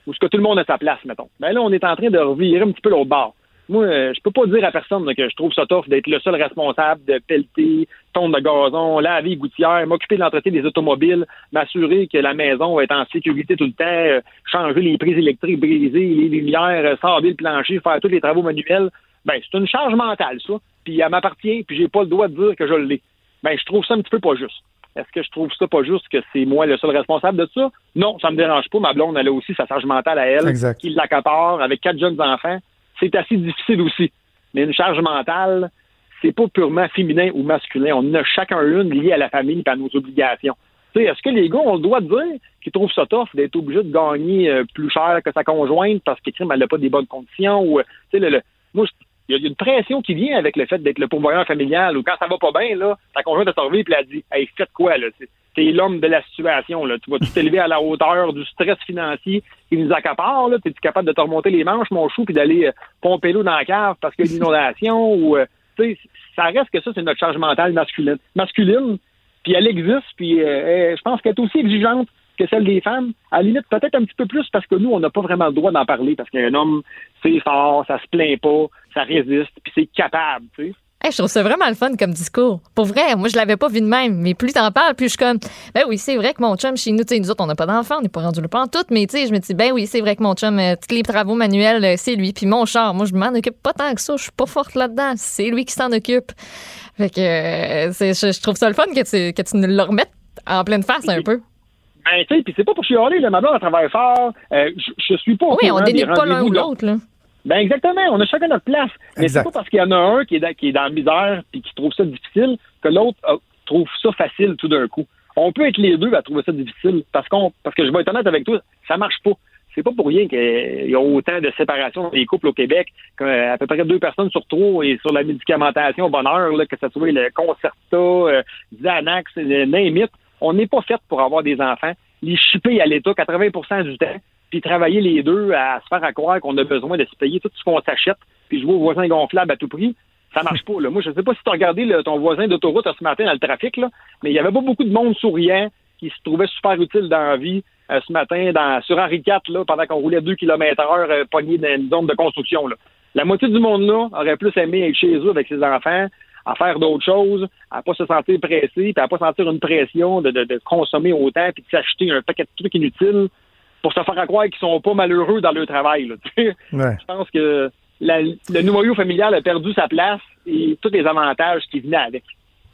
où ce que tout le monde a sa place, mettons. Ben là, on est en train de revirer un petit peu l'autre bord. Moi, euh, je peux pas dire à personne là, que je trouve ça tough d'être le seul responsable de pelleter, tonde de gazon, laver gouttière, m'occuper de l'entretien des automobiles, m'assurer que la maison va être en sécurité tout le temps, euh, changer les prises électriques brisées, les lumières, euh, sabler le plancher, faire tous les travaux manuels. Ben, c'est une charge mentale, ça. Puis elle m'appartient, puis j'ai pas le droit de dire que je l'ai. Ben, je trouve ça un petit peu pas juste. Est-ce que je trouve ça pas juste que c'est moi le seul responsable de ça? Non, ça me dérange pas. Ma blonde, elle a aussi sa charge mentale à elle, Exact. qui l'accapare avec quatre jeunes enfants. C'est assez difficile aussi. Mais une charge mentale, c'est pas purement féminin ou masculin. On en a chacun une liée à la famille et à nos obligations. Est-ce que les gars ont le droit de dire qu'ils trouvent ça tough d'être obligé de gagner euh, plus cher que sa conjointe parce qu'elle n'a pas des bonnes conditions ou euh, le, le- moi il y a une pression qui vient avec le fait d'être le pourvoyeur familial ou quand ça va pas bien, là, ta conjointe a servi puis elle dit Hey, faites quoi là? T'es l'homme de la situation, là. Tu vas t'élever à la hauteur du stress financier qui nous accapare. T'es-tu capable de te remonter les manches, mon chou, puis d'aller euh, pomper l'eau dans la cave parce qu'il y a une inondation <laughs> ou euh, ça reste que ça, c'est notre charge mentale masculine. Masculine, puis elle existe, puis euh, je pense qu'elle est aussi exigeante que celle des femmes. À la limite, peut-être un petit peu plus parce que nous, on n'a pas vraiment le droit d'en parler parce qu'un homme, c'est fort, ça se plaint pas, ça résiste, puis c'est capable, tu sais. Hey, je trouve ça vraiment le fun comme discours. Pour vrai, moi, je l'avais pas vu de même. Mais plus t'en parles, plus je suis comme, ben oui, c'est vrai que mon chum, chez nous, tu sais, nous autres, on n'a pas d'enfants, on n'est pas rendu le pas en tout, mais tu sais, je me dis, ben oui, c'est vrai que mon chum, euh, tous les travaux manuels, euh, c'est lui. Puis mon char, moi, je m'en occupe pas tant que ça. Je suis pas forte là-dedans. C'est lui qui s'en occupe. Fait que, euh, je, je trouve ça le fun que tu, que tu nous le remettes en pleine face un peu. Ben, tu sais, puis c'est pas pour chialer, là, ma blonde, elle travaille fort, euh, je, je suis pas Oui, on dénigre pas l'un ou l'autre, là. Ben exactement, on a chacun notre place. Mais c'est pas parce qu'il y en a un qui est dans, qui est dans la misère puis qui trouve ça difficile que l'autre euh, trouve ça facile tout d'un coup. On peut être les deux à trouver ça difficile parce qu'on parce que je vais être honnête avec toi, ça marche pas. C'est pas pour rien qu'il y a autant de séparations dans les couples au Québec, qu'à peu près deux personnes sur trois et sur la médicamentation au bonheur, là, que ce soit le Concerta, euh, Xanax, le name it, on n'est pas fait pour avoir des enfants. Les chipper à l'État 80% du temps, puis travailler les deux à se faire à croire qu'on a besoin de se payer tout ce qu'on s'achète, puis jouer au voisin gonflable à tout prix, ça marche pas. Moi, je sais pas si tu as regardé ton voisin d'autoroute ce matin dans le trafic, mais il y avait pas beaucoup de monde souriant qui se trouvait super utile dans la vie euh, ce matin sur Henri IV, là, pendant qu'on roulait 2 km heure euh, pogné dans une zone de construction. La moitié du monde là aurait plus aimé être chez eux avec ses enfants, à faire d'autres choses, à pas se sentir pressé, puis à pas sentir une pression de, de, de consommer autant, puis de s'acheter un paquet de trucs inutiles pour se faire à croire qu'ils sont pas malheureux dans leur travail. Là. Ouais. Je pense que la- le noyau familial a perdu sa place et tous les avantages qui venaient avec.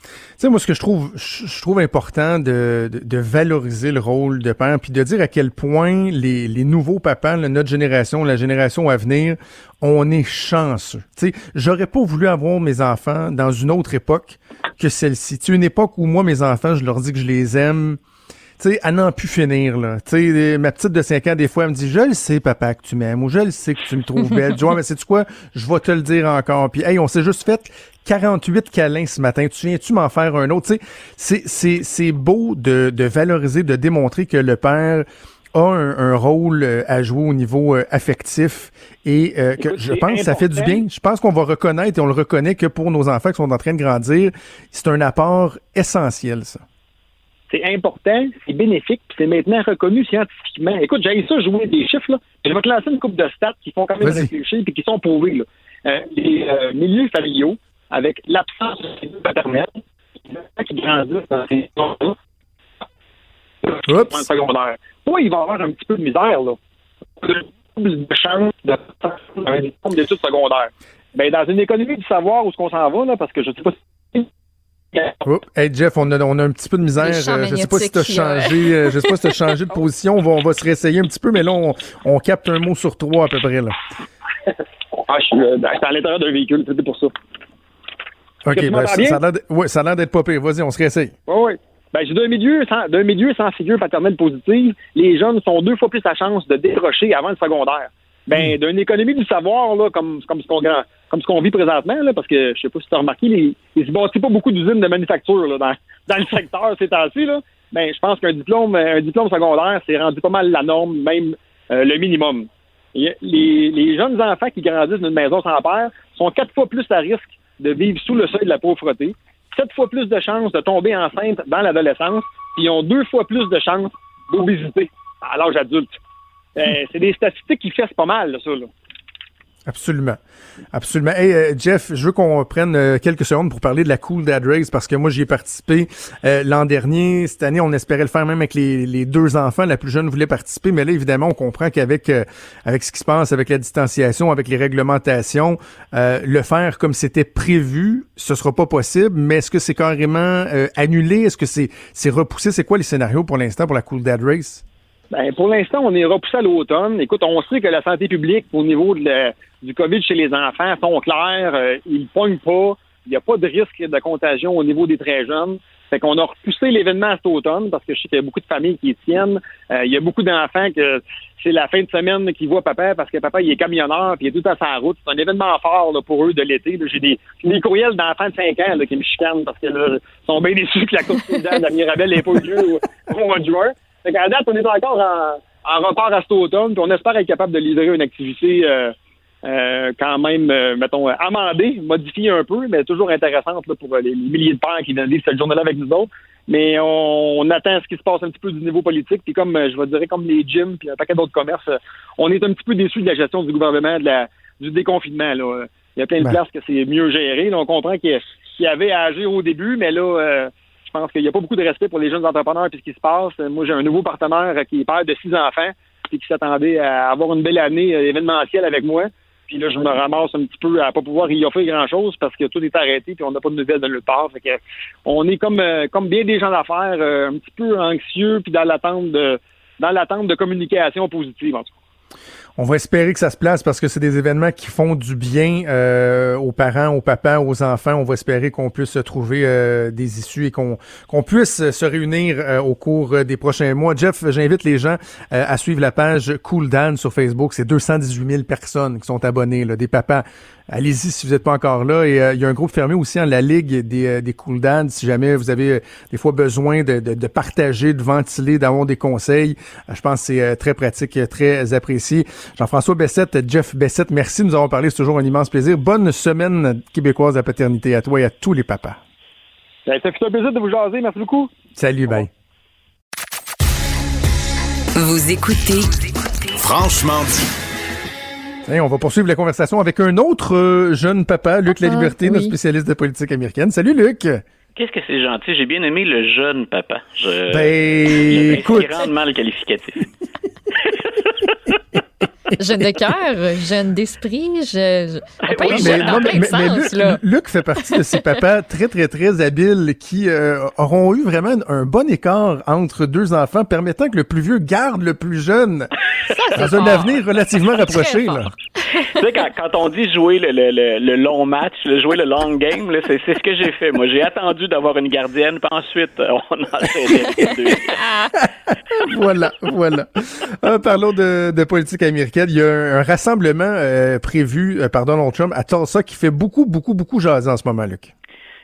Tu sais, moi, ce que je trouve, je trouve important de, de, de valoriser le rôle de père, puis de dire à quel point les, les nouveaux papas, là, notre génération, la génération à venir, on est chanceux. Tu sais, j'aurais pas voulu avoir mes enfants dans une autre époque que celle-ci. Tu sais, une époque où moi, mes enfants, je leur dis que je les aime, tu sais, à n'en plus finir, là. Tu sais, ma petite de 5 ans, des fois, elle me dit, je le sais, papa, que tu m'aimes, ou je le sais que tu me trouves belle. Je dis, ouais, mais sais-tu quoi? Je vais te le dire encore. Puis, hey, on s'est juste fait 48 câlins ce matin. Tu viens-tu m'en faire un autre? Tu sais, c'est, c'est, c'est beau de, de valoriser, de démontrer que le père a un, un rôle euh, à jouer au niveau euh, affectif et euh, que Écoute, je pense que ça fait du important. bien. Je pense qu'on va reconnaître et on le reconnaît que pour nos enfants qui sont en train de grandir, c'est un apport essentiel, ça. C'est important, c'est bénéfique, puis c'est maintenant reconnu scientifiquement. Écoute, j'ai ça jouer des chiffres, là. Je vais te lancer une coupe de stats qui font quand même réfléchir puis qui sont prouvés, là. Euh, les euh, milieux familiaux, avec l'absence de figure paternelle, qui grandissent dans ces Oups. secondaire. Oui, il va avoir un petit peu de misère, là. De chance de d'études secondaires. Ben, dans une économie du savoir où est-ce qu'on s'en va, là, parce que je sais pas si Oups. Hey Jeff, on a, on a un petit peu de misère. Euh, je sais pas si tu as magnétiques, euh. changé, euh, je sais pas si t'as changé de position. On va, on va se réessayer un petit peu, mais là, on, on capte un mot sur trois à peu près. Là. Ah, je suis, euh, ben, à l'intérieur d'un véhicule, c'était pour ça. OK, ben, ça, a l'air d- ouais, d'être pas pire. Vas-y, on se réessaye. Oui, oui. Ben, j'ai d'un milieu sans d'un milieu sans figure paternelle positive, les jeunes sont deux fois plus à chance de décrocher avant le secondaire. Ben, d'une économie du savoir, là, comme, comme ce qu'on comme ce qu'on vit présentement, là, parce que je sais pas si tu as remarqué, les, il se bâtit pas beaucoup d'usines de manufacture là, dans, <laughs> dans le secteur ces temps-ci. Là. Ben, je pense qu'un diplôme, un diplôme secondaire, c'est rendu pas mal la norme, même euh, le minimum. Et Les, les jeunes enfants qui grandissent dans une maison sans père sont quatre fois plus à risque de vivre sous le seuil de la pauvreté, sept fois plus de chances de tomber enceinte dans l'adolescence, puis ils ont deux fois plus de chances d'obésité à l'âge adulte. Euh, c'est des statistiques qui fessent pas mal, là, ça. Là. Absolument. Absolument. Hey, euh, Jeff, je veux qu'on prenne euh, quelques secondes pour parler de la Cool Dad Race parce que moi, j'y ai participé l'an dernier. Cette année, on espérait le faire même avec les, deux enfants. La plus jeune voulait participer, mais là, évidemment, on comprend qu'avec avec ce qui se passe, avec la distanciation, avec les réglementations, le faire comme c'était prévu, ce sera pas possible. Mais est-ce que c'est carrément annulé? Est-ce que c'est c'est repoussé? C'est quoi les scénarios pour l'instant pour la Cool Dad Race? Ben, pour l'instant, on est repoussé à l'automne. Écoute, on sait que la santé publique au niveau de la, du COVID chez les enfants sont clairs. Euh, ils ne pognent pas. Il n'y a pas de risque de contagion au niveau des très jeunes. Fait qu'on a repoussé l'événement cet automne parce que je sais qu'il y a beaucoup de familles qui y tiennent. Euh, il y a beaucoup d'enfants que c'est la fin de semaine qui voient papa parce que papa il est camionneur puis il est tout à sa route. C'est un événement fort là, pour eux de l'été. J'ai des, des courriels d'enfants de 5 ans là, qui me chicanent parce que là, ils sont bien déçus que la course de Mirabelle n'est pas au, au mois de juin. Fait qu'à date, on est encore en, en repart à cet automne, puis on espère être capable de livrer une activité euh, euh, quand même, euh, mettons, amendée, modifiée un peu, mais toujours intéressante pour les, milliers de pères qui viennent vivre cette journée-là avec nous autres. Mais on, attend ce qui se passe un petit peu du niveau politique, puis comme je vais dire, comme les gyms, puis un paquet d'autres commerces, on est un petit peu déçus de la gestion du gouvernement, de la, du déconfinement. Là. Il y a plein de ben. places que c'est mieux géré. on comprend qu'il y avait à agir au début, mais là, je pense qu'il n'y a pas beaucoup de respect pour les jeunes entrepreneurs et ce qui se passe. Moi, j'ai un nouveau partenaire qui est père de six enfants et qui s'attendait à avoir une belle année euh, événementielle avec moi. Puis là, je me ramasse un petit peu à pas pouvoir y offrir grand-chose parce que tout est arrêté puis on n'a pas de nouvelles de nulle part. Fait que on est comme euh, comme bien des gens d'affaires, euh, un petit peu anxieux puis dans l'attente de dans l'attente de communication positive en tout cas. On va espérer que ça se place parce que c'est des événements qui font du bien euh, aux parents, aux papas, aux enfants. On va espérer qu'on puisse trouver euh, des issues et qu'on puisse se réunir euh, au cours des prochains mois. Jeff, j'invite les gens à suivre la page Cool Dan sur Facebook. C'est 218 000 personnes qui sont abonnées, des papas, allez-y si vous n'êtes pas encore là. Et il y a un groupe fermé aussi en la Ligue des, des Cool Dan. Si jamais vous avez des fois besoin de, de, de partager, de ventiler, d'avoir des conseils, je pense que c'est très pratique, très apprécié. Jean-François Bessette, Jeff Bessette, merci de nous avoir parlé. C'est toujours un immense plaisir. Bonne semaine québécoise à paternité à toi et à tous les papas. Ben, ça fait un plaisir de vous jaser. Merci beaucoup. Salut, bye. Vous écoutez Franchement dit on va poursuivre la conversation avec un autre euh, jeune papa, Luc La Liberté, ah, notre spécialiste de politique américaine. Salut Luc. Qu'est-ce que c'est gentil. J'ai bien aimé le jeune papa. Je, ben, écoute. grandement le qualificatif. <laughs> <laughs> jeune de cœur, jeune d'esprit, je, Luc, fait partie de ces papas très, très, très habiles qui euh, auront eu vraiment un bon écart entre deux enfants, permettant que le plus vieux garde le plus jeune dans un avenir relativement rapproché. Là. tu sais, quand, quand, on dit jouer le, le, le, long match, jouer le long game, c'est, ce que j'ai fait. Moi, j'ai attendu d'avoir une gardienne, puis ensuite, on a les deux. <laughs> voilà, voilà. Euh, parlons de, de politique américaine il y a un, rassemblement euh, prévu euh, par Donald Trump à Tulsa qui fait beaucoup, beaucoup, beaucoup jaser en ce moment, Luc.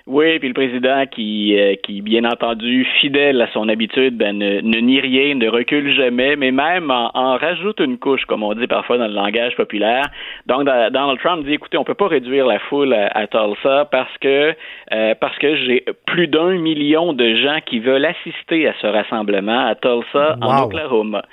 Oui, puis le président qui, euh, qui bien entendu, fidèle à son habitude, ben, ne, ne nie rien, ne recule jamais, mais même en, rajoute une couche, comme on dit parfois dans le langage populaire. Donc, Donald Trump dit, écoutez, on peut pas réduire la foule à, Tulsa parce que euh, parce que j'ai plus d'un million de gens qui veulent assister à ce rassemblement à Tulsa, en Oklahoma.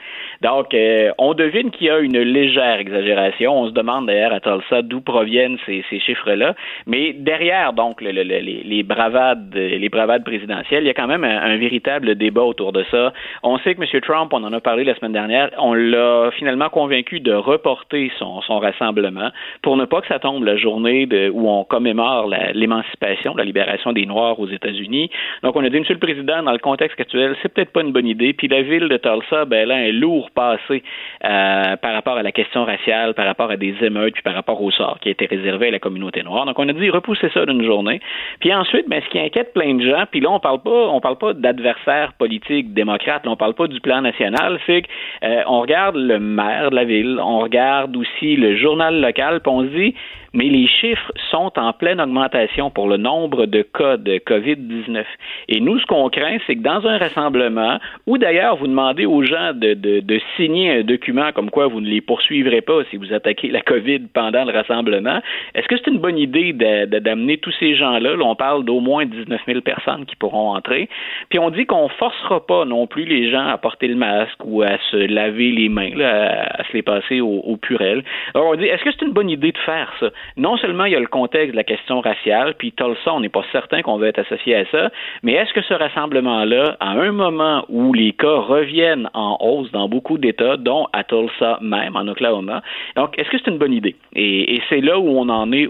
Donc, euh, on devine qu'il y a une légère exagération. On se demande d'ailleurs à Tulsa d'où proviennent ces, chiffres-là? Mais derrière, donc, le, le, les bravades, les bravades présidentielles. Il y a quand même un, véritable débat autour de ça. On sait que M. Trump, on en a parlé la semaine dernière, on l'a finalement convaincu de reporter son, rassemblement pour ne pas que ça tombe la journée où on commémore l'émancipation, la, libération des Noirs aux États-Unis. Donc, on a dit, M. le Président, dans le contexte actuel, c'est peut-être pas une bonne idée. Puis la ville de Tulsa, ben, a un lourd passé euh, par rapport à la question raciale, par rapport à des émeutes, puis par rapport au sort qui a été réservé à la communauté noire. Donc, on a dit, repoussez ça d'une journée. Puis ensuite, ben, ce qui inquiète plein de gens, puis là, on parle pas, on parle pas d'adversaires politiques démocrates, là, on parle pas du plan national, c'est qu'on euh, regarde le maire de la ville, on regarde aussi le journal local, puis on se dit, mais les chiffres sont en pleine augmentation pour le nombre de cas de COVID-19. Et nous, ce qu'on craint, c'est que dans un rassemblement, ou d'ailleurs, vous demandez aux gens de, de, de signer un document comme quoi vous ne les poursuivrez pas si vous attaquez la COVID pendant le rassemblement. Est-ce que c'est une bonne idée d'amener tous ces gens-là? Là, on parle d'au moins 19 000 personnes qui pourront entrer. Puis on dit qu'on forcera pas non plus les gens à porter le masque ou à se laver les mains, à, se les passer au, au purel. Alors on dit, est-ce que c'est une bonne idée de faire ça? Non seulement il y a le contexte de la question raciale, puis Tulsa, on n'est pas certain qu'on va être associé à ça, mais est-ce que ce rassemblement-là, à un moment où les cas reviennent en hausse dans beaucoup d'États, dont à Tulsa même, en Oklahoma, donc est-ce que c'est une bonne idée? Et, et c'est là où on en est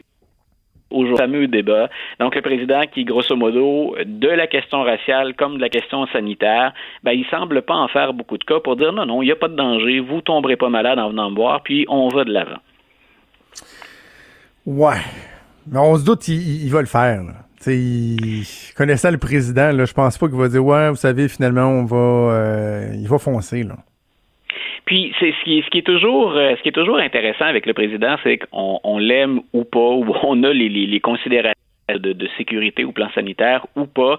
au fameux débat. Donc, le président qui, grosso modo, de la question raciale comme de la question sanitaire, ben, il semble pas en faire beaucoup de cas pour dire non, non, il n'y a pas de danger, vous tomberez pas malade en venant me voir, puis on va de l'avant. Ouais. Mais on se doute, il, va le faire. Là. Il, connaissant le président, je pense pas qu'il va dire ouais, vous savez, finalement, on va, euh, il va foncer là. Puis c'est ce qui, est toujours euh, ce qui est toujours intéressant avec le président, c'est qu'on on, l'aime ou pas, ou on a les considérations de, de, sécurité au plan sanitaire ou pas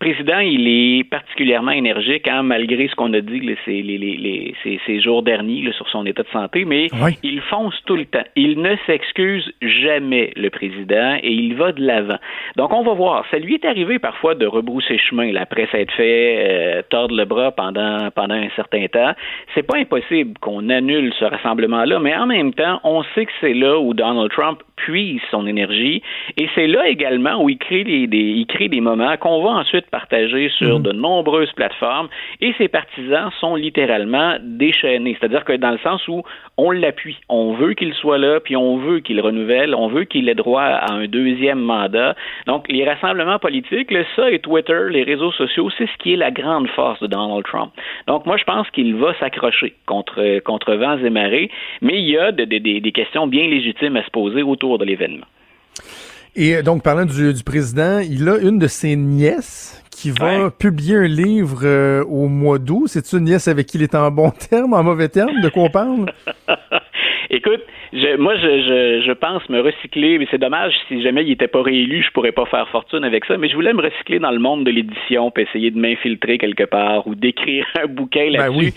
président, il est particulièrement énergique, hein, malgré ce qu'on a dit ces, les, les, ces, jours derniers sur son état de santé, mais il fonce tout le temps. Il ne s'excuse jamais, le président, et il va de l'avant. Donc, on va voir. Ça lui est arrivé parfois de rebrousser chemin là, après s'être fait euh, tordre le bras pendant, pendant un certain temps. C'est pas impossible qu'on annule ce rassemblement-là, mais en même temps, on sait que c'est là où Donald Trump puise son énergie, et c'est là également où il crée, des, il crée des moments qu'on va ensuite partagé sur mhm. de nombreuses plateformes et ses partisans sont littéralement déchaînés. C'est-à-dire que dans le sens où on l'appuie, on veut qu'il soit là, puis on veut qu'il renouvelle, on veut qu'il ait droit à un deuxième mandat. Donc, les rassemblements politiques, ça et Twitter, les réseaux sociaux, c'est ce qui est la grande force de Donald Trump. Donc, moi, je pense qu'il va s'accrocher contre, contre vents et marées, mais il y a des questions bien légitimes à se poser autour de l'événement. Et euh, donc, parlant du, du, président, il a une de ses nièces qui va publier un livre euh, au mois d'août. C'est une nièce avec qui il est en bon <laughs> terme, en mauvais terme? De quoi on parle? <laughs> Écoute, je, moi, je, je, je, pense me recycler, mais c'est dommage, si jamais il n'était pas réélu, je pourrais pas faire fortune avec ça, mais je voulais me recycler dans le monde de l'édition, puis essayer de m'infiltrer quelque part ou d'écrire <laughs> un bouquin ben là-dessus.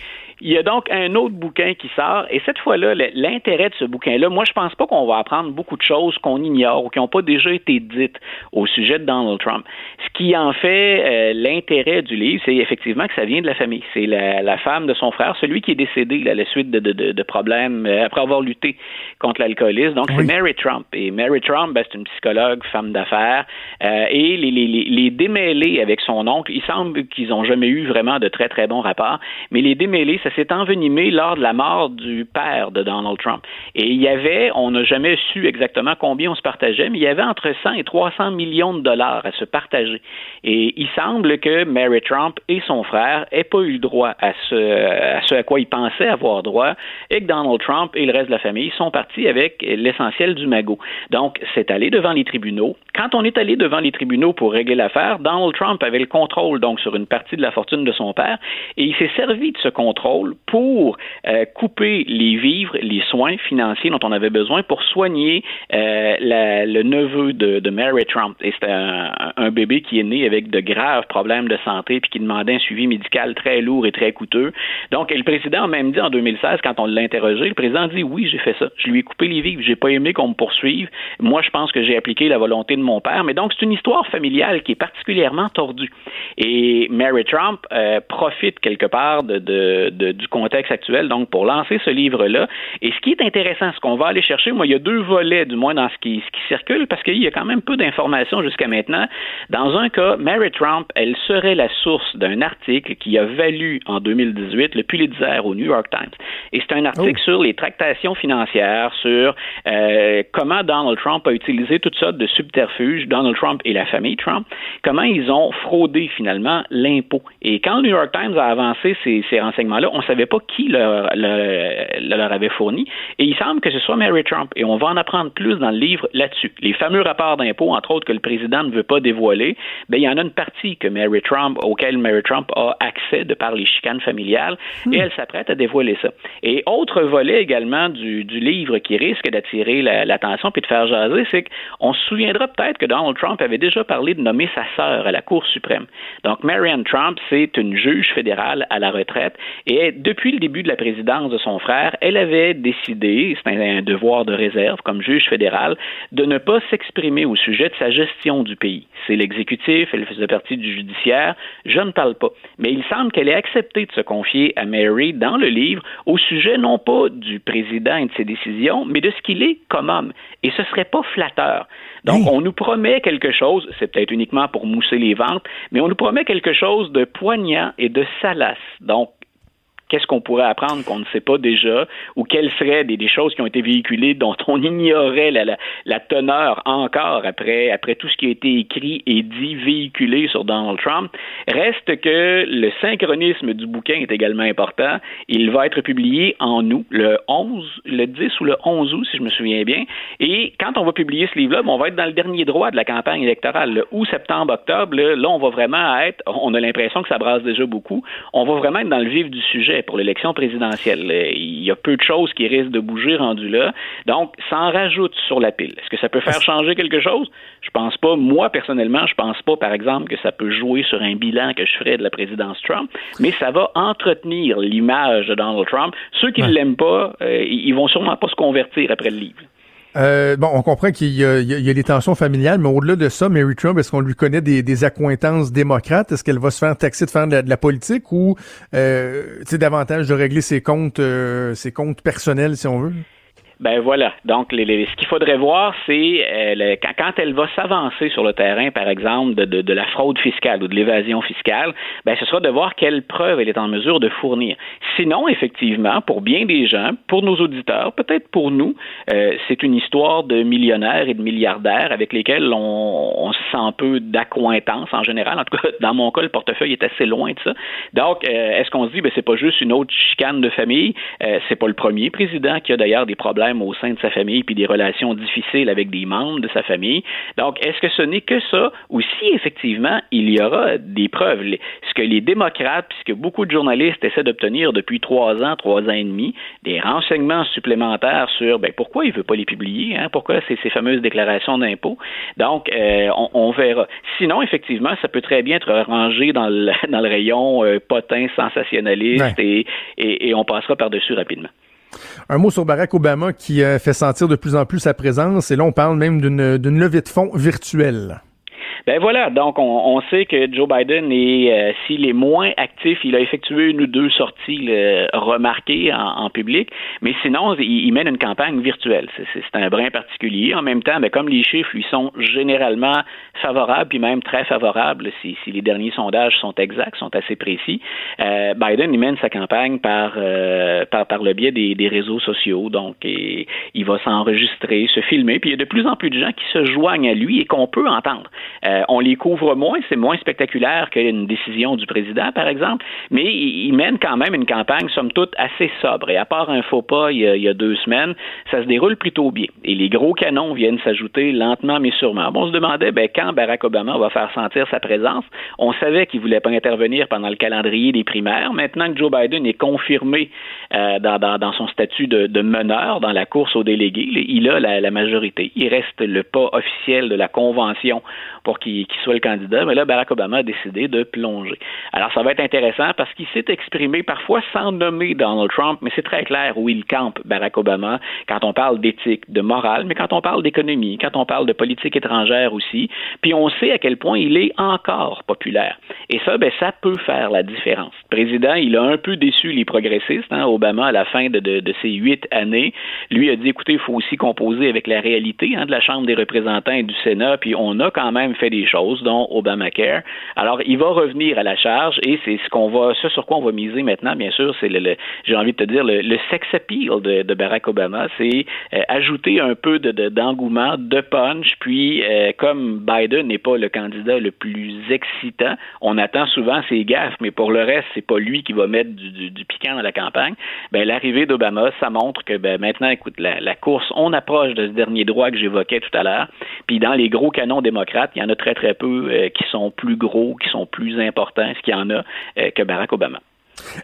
Il y a donc un autre bouquin qui sort, et cette fois-là, l'intérêt de ce bouquin-là, moi, je pense pas qu'on va apprendre beaucoup de choses qu'on ignore ou qui n'ont pas déjà été dites au sujet de Donald Trump. Ce qui en fait euh, l'intérêt du livre, c'est effectivement que ça vient de la famille. C'est la, femme de son frère, celui qui est décédé à la suite de, de, de, problèmes euh, après avoir lutté contre l'alcoolisme. Donc, c'est Mary Trump. Et Mary Trump, ben, c'est une psychologue, femme d'affaires, euh, et les, les, les démêlés avec son oncle, il semble qu'ils n'ont jamais eu vraiment de très, très bons rapports, mais les démêlés, ça s'est envenimé lors de la mort du père de Donald Trump. Et il y avait, on n'a jamais su exactement combien on se partageait, mais il y avait entre 100 et 300 millions de dollars à se partager. Et il semble que Mary Trump et son frère n'aient pas eu droit à ce, à ce à quoi ils pensaient avoir droit, et que Donald Trump et le reste de la famille sont partis avec l'essentiel du magot. Donc, c'est allé devant les tribunaux. Quand on est allé devant les tribunaux pour régler l'affaire, Donald Trump avait le contrôle donc sur une partie de la fortune de son père, et il s'est servi de ce contrôle pour euh, couper les vivres, les soins financiers dont on avait besoin pour soigner euh, le neveu de, Mary Trump. Et c'était un, bébé qui est né avec de graves problèmes de santé puis qui demandait un suivi médical très lourd et très coûteux. Donc, le président a même dit en 2016, quand on l'a interrogé, le président a dit oui, j'ai fait ça. Je lui ai coupé les vivres. J'ai pas aimé qu'on me poursuive. Moi, je pense que j'ai appliqué la volonté de mon père. Mais donc, c'est une histoire familiale qui est particulièrement tordue. Et Mary Trump euh, profite quelque part de, de du contexte actuel, donc pour lancer ce livre-là. Et ce qui est intéressant, ce qu'on va aller chercher, moi, il y a deux volets, du moins, dans ce qui, ce qui circule, parce qu'il y a quand même peu d'informations jusqu'à maintenant. Dans un cas, Mary Trump, elle serait la source d'un article qui a valu en 2018 le Pulitzer au New York Times. Et c'est un article oh. sur les tractations financières, sur euh, comment Donald Trump a utilisé toutes sortes de subterfuges, Donald Trump et la famille Trump, comment ils ont fraudé finalement l'impôt. Et quand le New York Times a avancé ces, ces renseignements-là, on ne savait pas qui leur, leur, avait fourni. Et il semble que ce soit Mary Trump. Et on va en apprendre plus dans le livre là-dessus. Les fameux rapports d'impôts, entre autres, que le président ne veut pas dévoiler, ben, il y en a une partie que Mary Trump, auquel Mary Trump a accès de par les chicanes familiales, et elle s'apprête à dévoiler ça. Et autre volet également du, du livre qui risque d'attirer l'attention puis de faire jaser, c'est qu'on se souviendra peut-être que Donald Trump avait déjà parlé de nommer sa sœur à la Cour suprême. Donc, Marianne Trump, c'est une juge fédérale à la retraite et Mais depuis le début de la présidence de son frère, elle avait décidé, c'est un, devoir de réserve comme juge fédéral, de ne pas s'exprimer au sujet de sa gestion du pays. C'est l'exécutif, elle faisait partie du judiciaire, je ne parle pas. Mais il semble qu'elle ait accepté de se confier à Mary dans le livre au sujet non pas du président et de ses décisions, mais de ce qu'il est comme homme. Et ce serait pas flatteur. Donc, on nous promet quelque chose, c'est peut-être uniquement pour mousser les ventes, mais on nous promet quelque chose de poignant et de salace. Donc, qu'est-ce qu'on pourrait apprendre qu'on ne sait pas déjà, ou quelles seraient des, choses qui ont été véhiculées dont on <laughs> ignorait la, teneur encore après, après tout ce qui a été écrit et dit, véhiculé sur Donald Trump. Reste que le synchronisme du bouquin est également important. Il va être publié en août, le 11, le 10 ou le 11 août, si je me souviens bien. Et quand on va publier ce livre-là, on va être dans le dernier droit de la campagne électorale. Le août, septembre, octobre, là, on va vraiment être, on a l'impression que ça brasse déjà beaucoup, on va vraiment être dans le vif du sujet pour l'élection présidentielle. Il y a peu de choses qui risquent de bouger rendu là. Donc, ça en rajoute sur la pile. Est-ce que ça peut faire changer quelque chose? Je pense pas. Moi, personnellement, je pense pas, par exemple, que ça peut jouer sur un bilan que je ferais de la présidence Trump, mais ça va entretenir l'image de Donald Trump. Ceux qui ne l'aiment pas, euh, ils vont sûrement pas se convertir après le livre. Euh, bon, on comprend qu'il y, a des tensions familiales, mais au-delà de ça, Mary Trump, est-ce qu'on lui connaît des, accointances démocrates? Est-ce qu'elle va se faire taxer de faire de la, politique ou euh, davantage de régler ses comptes, euh, ses comptes personnels, si on veut? Ben voilà. Donc, ce qu'il faudrait voir, c'est euh, quand, elle va s'avancer sur le terrain, par exemple, de, la fraude fiscale ou de l'évasion fiscale, ben ce sera de voir quelles preuves elle est en mesure de fournir. Sinon, effectivement, pour bien des gens, pour nos auditeurs, peut-être pour nous, euh, c'est une histoire de millionnaires et de milliardaires avec lesquels on, se sent un peu d'accointance en général. En tout cas, dans mon cas, le portefeuille est assez loin de ça. Donc, euh, est-ce qu'on se dit, ben c'est pas juste une autre chicane de famille, c'est pas le premier président qui a d'ailleurs des problèmes au sein de sa famille puis des relations difficiles avec des membres de sa famille. Donc, est-ce que ce n'est que ça? Ou si effectivement il y aura des preuves? Ce que les démocrates, puisque beaucoup de journalistes essaient d'obtenir depuis trois ans, trois ans et demi, des renseignements supplémentaires sur ben, pourquoi il ne veut pas les publier, hein? pourquoi c'est ces fameuses déclarations d'impôts? Donc, euh, on, verra. Sinon, effectivement, ça peut très bien être rangé dans le, <laughs> dans le rayon euh, potin sensationnaliste et, et on passera par-dessus rapidement. Un mot sur Barack Obama qui euh, fait sentir de plus en plus sa présence, et là on parle même d'une levée de fonds virtuelle. Ben voilà, donc on, sait que Joe Biden est, euh, s'il est moins actif, il a effectué une ou deux sorties remarquées en, public, mais sinon il, mène une campagne virtuelle. C'est un brin particulier. En même temps, ben, comme les chiffres lui sont généralement favorables, puis même très favorables, si, si les derniers sondages sont exacts, sont assez précis, euh, Biden il mène sa campagne par euh, par, par le biais des, des réseaux sociaux. Donc il va s'enregistrer, se filmer, puis il y a de plus en plus de gens qui se joignent à lui et qu'on peut entendre. On les couvre moins, c'est moins spectaculaire qu'une décision du président, par exemple, mais il, mène quand même une campagne, somme toute, assez sobre. Et à part un faux pas il y, a, deux semaines, ça se déroule plutôt bien. Et les gros canons viennent s'ajouter lentement mais sûrement. on se demandait ben, quand Barack Obama va faire sentir sa présence? On savait qu'il voulait pas intervenir pendant le calendrier des primaires. Maintenant que Joe Biden est confirmé euh, dans, son statut de, meneur dans la course aux délégués, il a la, la majorité. Il reste le pas officiel de la convention pour qu'il soit le candidat, mais là, Barack Obama a décidé de plonger. Alors, ça va être intéressant parce qu'il s'est exprimé parfois sans nommer Donald Trump, mais c'est très clair où il campe, Barack Obama, quand on parle d'éthique, de morale, mais quand on parle d'économie, quand on parle de politique étrangère aussi, puis on sait à quel point il est encore populaire. Et ça, ben, ça peut faire la différence. Le président, il a un peu déçu les progressistes, hein, Obama, à la fin de, de, ses huit années. Lui a dit, écoutez, il faut aussi composer avec la réalité hein, de la Chambre des représentants et du Sénat, puis on a quand même fait choses, dont Obamacare. Alors, il va revenir à la charge et c'est ce qu'on va, ce sur quoi on va miser maintenant, bien sûr, c'est le, j'ai envie de te dire, le, sex appeal de, Barack Obama, c'est euh, ajouter un peu de, d'engouement, de, punch, puis euh, comme Biden n'est pas le candidat le plus excitant, on attend souvent ses gaffes, mais pour le reste, c'est pas lui qui va mettre du, piquant dans la campagne. Ben, l'arrivée d'Obama, ça montre que ben, maintenant, écoute, la, la course, on approche de ce dernier droit que j'évoquais tout à l'heure, puis dans les gros canons démocrates, il y en a très, très peu euh, qui sont plus gros, qui sont plus importants, ce qu'il y en a, euh, que Barack Obama.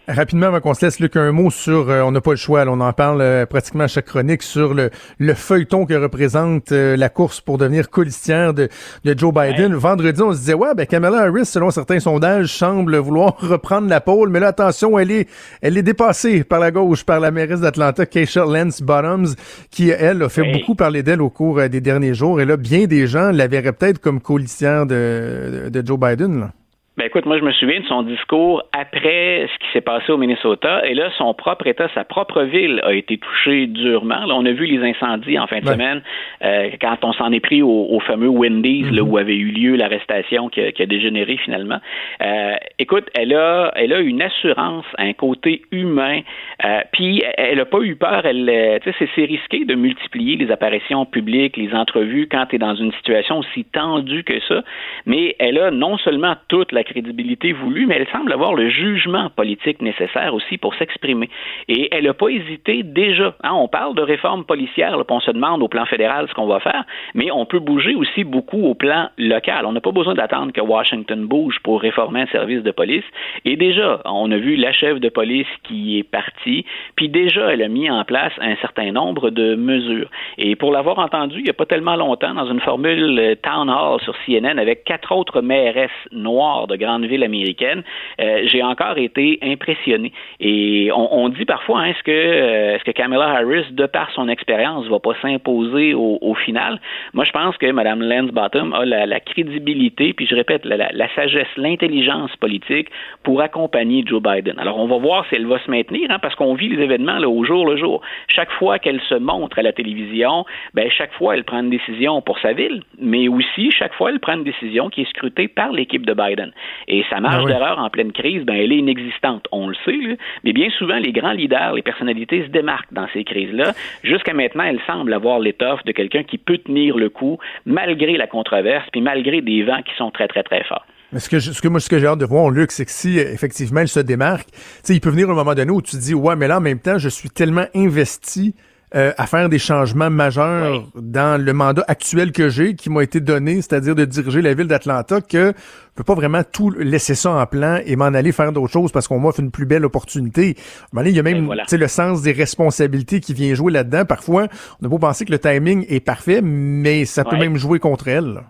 Rapidement, avant qu'on se laisse, Luc, un mot sur, euh, on n'a pas le choix, on en parle euh, pratiquement à chaque chronique, sur le, le feuilleton que représente euh, la course pour devenir colistière de, de Joe Biden. Vendredi, on se disait, ouais, ben Kamala Harris, selon certains sondages, semble vouloir <laughs> reprendre la pôle, mais là, attention, elle est, elle est dépassée par la gauche, par la mairesse d'Atlanta, Keisha Lance Bottoms, qui, elle, a fait beaucoup parler d'elle au cours des derniers jours. Et là, bien des gens la verraient peut-être comme colistière de, de Joe Biden. Là. Ben écoute, moi je me souviens de son discours après ce qui s'est passé au Minnesota, et là son propre État, sa propre ville a été touchée durement. Là, on a vu les incendies en fin de semaine euh, quand on s'en est pris au, fameux Wendy's, là mhm. où avait eu lieu l'arrestation qui, a dégénéré finalement. Euh, écoute, elle a, elle a une assurance, un côté humain, euh, puis elle a pas eu peur. Elle, tu sais, c'est risqué de multiplier les apparitions publiques, les entrevues quand tu es dans une situation aussi tendue que ça, mais elle a non seulement toute la crédibilité voulue, mais elle semble avoir le jugement politique nécessaire aussi pour s'exprimer. Et elle n'a pas hésité déjà. Hein, on parle de réforme policière, là, on se demande au plan fédéral ce qu'on va faire, mais on peut bouger aussi beaucoup au plan local. On n'a pas besoin d'attendre que Washington bouge pour réformer un service de police. Et déjà, on a vu la chef de police qui est partie, puis déjà, elle a mis en place un certain nombre de mesures. Et pour l'avoir entendu il n'y a pas tellement longtemps dans une formule euh, Town Hall sur CNN avec quatre autres mairesses noires de grande ville américaine, euh, j'ai encore été impressionné. Et on, dit parfois, hein, est-ce que, euh, est-ce que Kamala Harris, de par son expérience, va pas s'imposer au, final? Moi, je pense que Mme Lance Bottom a la, crédibilité, puis je répète, la, sagesse, l'intelligence politique pour accompagner Joe Biden. Alors, on va voir si elle va se maintenir, hein, parce qu'on vit les événements là, au jour le jour. Chaque fois qu'elle se montre à la télévision, ben, chaque fois, elle prend une décision pour sa ville, mais aussi, chaque fois, elle prend une décision qui est scrutée par l'équipe de Biden. Et sa marge ben d'erreur en pleine crise, ben, elle est inexistante, on le sait, mais bien souvent, les grands leaders, les personnalités se démarquent dans ces crises-là. Jusqu'à maintenant, elle semble avoir l'étoffe de quelqu'un qui peut tenir le coup malgré la controverse, puis malgré des vents qui sont très, très, très forts. Mais ce que, ce que moi, ce que j'ai hâte de voir, Luc, c'est que si effectivement elle se démarque, il peut venir un moment donné où tu te dis, ouais, mais là, en même temps, je suis tellement investi euh, à faire des changements majeurs dans le mandat actuel que j'ai, qui m'a été donné, c'est-à-dire de diriger la ville d'Atlanta, que je peux pas vraiment tout laisser ça en plan et m'en aller faire d'autres choses parce qu'on m'offre une plus belle opportunité. il y a même le sens des responsabilités qui vient jouer là-dedans. Parfois, on a beau penser que le timing est parfait, mais ça peut même jouer contre elle.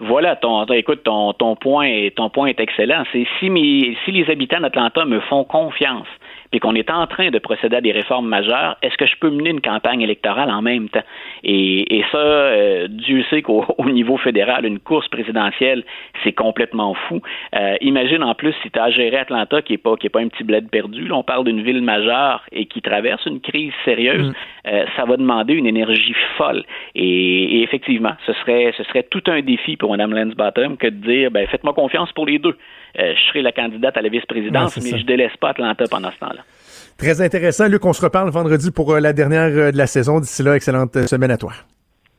Voilà, ton, écoute, ton, ton point, ton point est excellent. C'est si, si les habitants d'Atlanta me font confiance puis qu'on est en train de procéder à des réformes majeures, est-ce que je peux mener une campagne électorale en même temps? Et, ça, euh, Dieu sait qu'au <laughs> niveau fédéral, une course présidentielle, c'est complètement fou. Euh, imagine en plus si tu as géré Atlanta, qui n'est pas, qui est pas un petit bled perdu, là, on parle d'une ville majeure et qui traverse une crise sérieuse, mm. euh, ça va demander une énergie folle. Et, effectivement, ce serait, ce serait tout un défi pour Mme Lansbottom que de dire, ben, faites-moi confiance pour les deux. Euh, je serai la candidate à la vice-présidence, mais je je délaisse pas Atlanta pendant ce temps-là. Très intéressant. Luc, on se reparle vendredi pour euh, la dernière euh, de la saison. D'ici là, excellente semaine à toi.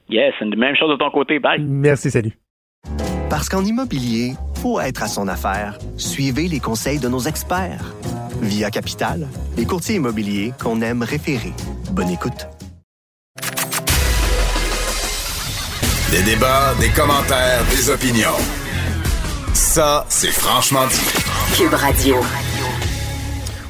Yes, une même chose de ton côté. Bye. Merci, salut. Parce qu'en immobilier, faut être à son affaire. Suivez les conseils de nos experts. Via Capital, les courtiers immobiliers qu'on aime référer. Bonne écoute. Des débats, des commentaires, des opinions. Ça, c'est franchement dit. Cube Radio.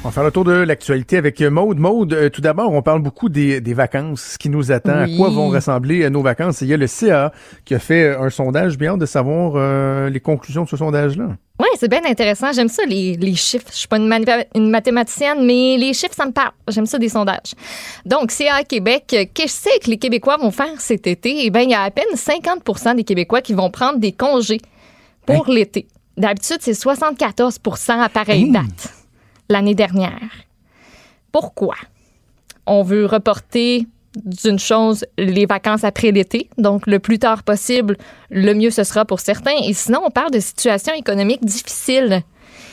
On va faire le tour de l'actualité avec Maude. Maude, euh, tout d'abord, on parle beaucoup des, vacances, ce qui nous attend, à quoi vont ressembler euh, nos vacances. il y a le CA qui a fait euh, un sondage. Bien de savoir les conclusions de ce sondage-là. Oui, c'est bien intéressant. J'aime ça, les, chiffres. Je suis pas une, mathématicienne, mais les chiffres, ça me parle. J'aime ça, des sondages. Donc, CA Québec, qu'est-ce que les Québécois vont faire cet été? Eh bien, il y a à peine 50% des Québécois qui vont prendre des congés pour hein? l'été. D'habitude, c'est 74% à pareille hein? date l'année dernière. Pourquoi? On veut reporter d'une chose les vacances après l'été, donc le plus tard possible, le mieux ce sera pour certains. Et sinon, on parle de situations économiques difficiles.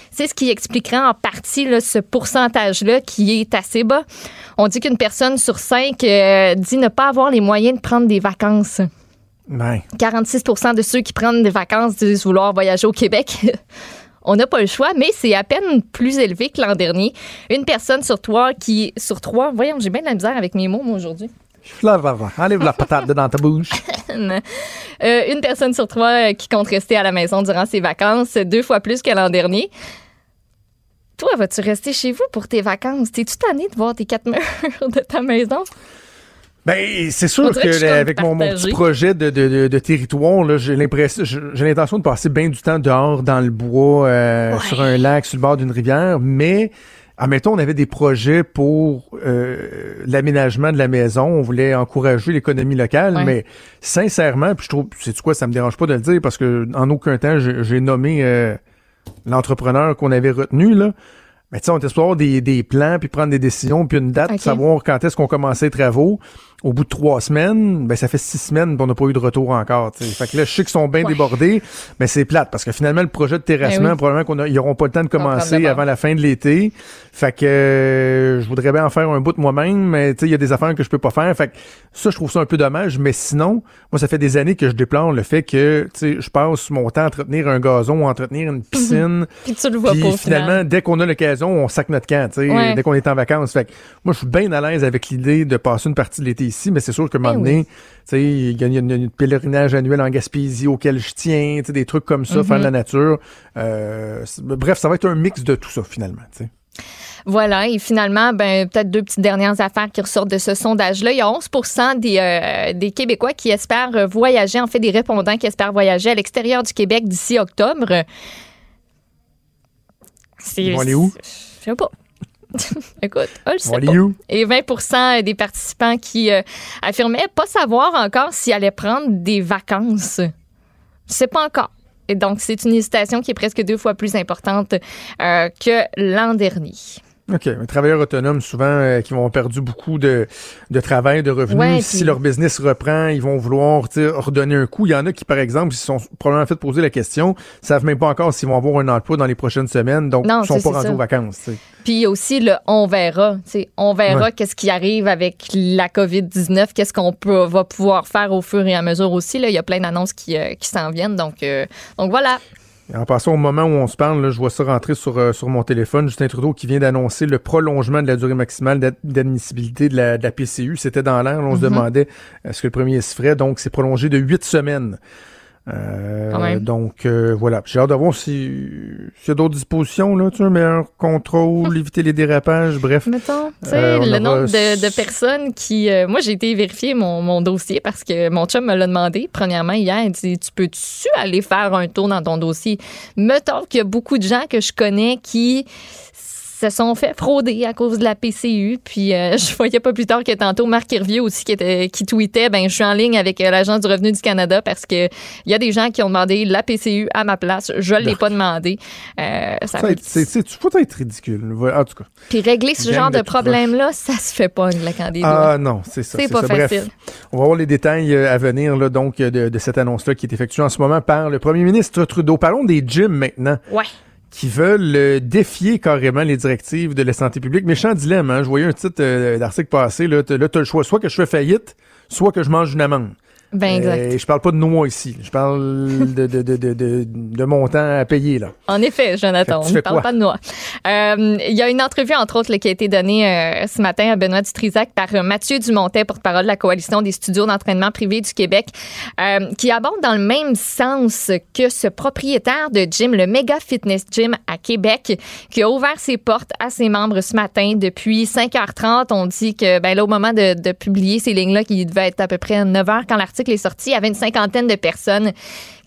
C'est ce qui expliquerait en partie ce pourcentage-là qui est assez bas. On dit qu'une personne sur cinq euh, dit ne pas avoir les moyens de prendre des vacances. 46% de ceux qui prennent des vacances disent vouloir voyager au Québec. <laughs> On n'a pas le choix, mais c'est à peine plus élevé que l'an dernier. Une personne sur trois qui. Sur trois, voyons, j'ai bien de la misère avec mes mots, moi, aujourd'hui. Enlève la patate dans ta bouche. <laughs> Euh, une personne sur trois qui compte rester à la maison durant ses vacances, deux fois plus que l'an dernier. Toi, vas-tu rester chez vous pour tes vacances? T'es-tu tanné de voir tes quatre <laughs> murs de ta maison? Ben, c'est sûr que avec mon, mon petit projet de, de, de, de territoire, là, j'ai l'impression, j'ai l'intention de passer bien du temps dehors, dans le bois, euh, Ouais. sur un lac, sur le bord d'une rivière, mais admettons, on avait des projets pour euh, l'aménagement de la maison, on voulait encourager l'économie locale, Ouais. mais sincèrement, puis je trouve, c'est quoi, ça me dérange pas de le dire parce que en aucun temps j'ai nommé euh, l'entrepreneur qu'on avait retenu là. Mais tu sais, on était avoir des, des plans, puis prendre des décisions, puis une date, savoir quand est-ce qu'on commençait les travaux. Au bout de trois semaines, ben ça fait six semaines qu'on n'a pas eu de retour encore. tu sais. Fait que là, je sais qu'ils sont bien Ouais. débordés, mais c'est plate parce que finalement, le projet de terrassement, Ben oui. probablement qu'on a- ils n'auront pas le temps de commencer avant la fin de l'été. Fait que euh, je voudrais bien en faire un bout de moi-même, mais tu sais, il y a des affaires que je peux pas faire. Fait que ça, je trouve ça un peu dommage. Mais sinon, moi, ça fait des années que je déplore le fait que tu sais, je passe mon temps à entretenir un gazon ou à entretenir une piscine. Puis tu le vois pas, au finalement, final. dès qu'on a l'occasion, on sac notre camp, tu sais, Ouais. dès qu'on est en vacances. Fait que moi, je suis bien à l'aise avec l'idée de passer une partie de l'été ici, mais c'est sûr qu'à un moment Eh donné, tu sais, il y a une, une pèlerinage annuel en Gaspésie auquel je tiens, tu sais, des trucs comme ça, faire de Mhm. la nature. Euh, bref, ça va être un mix de tout ça, finalement. Voilà, et finalement, ben, peut-être deux petites dernières affaires qui ressortent de ce sondage-là. Il y a 11 des, euh, des Québécois qui espèrent voyager, en fait, des répondants qui espèrent voyager à l'extérieur du Québec d'ici octobre. Ils vont aller où? Je sais pas. <laughs> Écoute, On pas. où? Et 20% des participants qui euh, affirmaient pas savoir encore s'ils allaient prendre des vacances. Je sais pas encore. Et donc, c'est une hésitation qui est presque deux fois plus importante euh, que l'an dernier. OK. Les travailleurs autonomes, souvent, euh, qui vont perdu beaucoup de, de travail, de revenus. Ouais, si puis- leur business reprend, ils vont vouloir redonner un coup. Il y en a qui, par exemple, se sont probablement fait poser la question, savent même pas encore s'ils vont avoir un emploi dans les prochaines semaines, donc ils sont pas rendus ça. aux vacances. tu sais. Puis aussi le on verra. On verra Ouais. qu'est-ce qui arrive avec la COVID-19, qu'est-ce qu'on peut, va pouvoir faire au fur et à mesure aussi. Là. Il y a plein d'annonces qui, euh, qui s'en viennent. Donc, euh, donc voilà. En passant au moment où on se parle, là, je vois ça rentrer sur, euh, sur mon téléphone. Justin Trudeau qui vient d'annoncer le prolongement de la durée maximale d'ad- d'admissibilité de la, de la PCU. C'était dans l'air. On se Mhm. demandait euh, ce que le premier se ferait. Donc, c'est prolongé de huit semaines. Euh, donc euh, voilà. J'ai hâte de voir si- s'il y a d'autres dispositions, là, tu sais, un meilleur contrôle, <laughs> éviter les dérapages, bref. Mettons, tu sais, Euh, le nombre de, de personnes qui. euh, moi, j'ai été vérifier mon, mon dossier parce que mon chum me l'a demandé. Premièrement, hier, il dit Tu peux-tu aller faire un tour dans ton dossier? Mettons qu'il y a beaucoup de gens que je connais qui se sont fait frauder à cause de la PCU. Puis euh, <laughs> je voyais pas plus tard que tantôt Marc Hervieux aussi qui, était, qui tweetait ben je suis en ligne avec euh, l'Agence du revenu du Canada parce que il y a des gens qui ont demandé la PCU à ma place. Je l'ai pas demandé. Euh, ça c'est, peux être ridicule. En tout cas. puis régler ce genre de problème-là, ça se fait pas claquant des doigts. Ah non, c'est ça. C'est pas ça. facile. Bref, on va voir les détails euh, à venir là, donc euh, de, de cette annonce-là qui est effectuée en ce moment par le premier ministre Trudeau. Parlons des gyms maintenant. Ouais. Qui veulent euh, défier carrément les directives de la santé publique. Méchant dilemme, hein? Je voyais un titre euh, d'article passé, là, t'as- là, t'as le choix, soit que je fais faillite, soit que je mange une amende. Ben exact. Euh, je parle pas de noix ici, je parle de, de, de, de, de, de montant à payer, là. En effet, Jonathan, on ne parle quoi? pas de noix. Euh, Il y a une entrevue, entre autres, là, qui a été donnée euh, ce matin à Benoît Dutrisac par euh, Mathieu Dumontet, porte-parole de la Coalition des studios d'entraînement privés du Québec, euh, qui aborde dans le même sens que ce propriétaire de gym, le Mega Fitness Gym à Québec, qui a ouvert ses portes à ses membres ce matin depuis 5h30. On dit que, ben là, au moment de, de publier ces lignes-là, qui devait être à peu près 9h quand l'article est sorti, il y avait une cinquantaine de personnes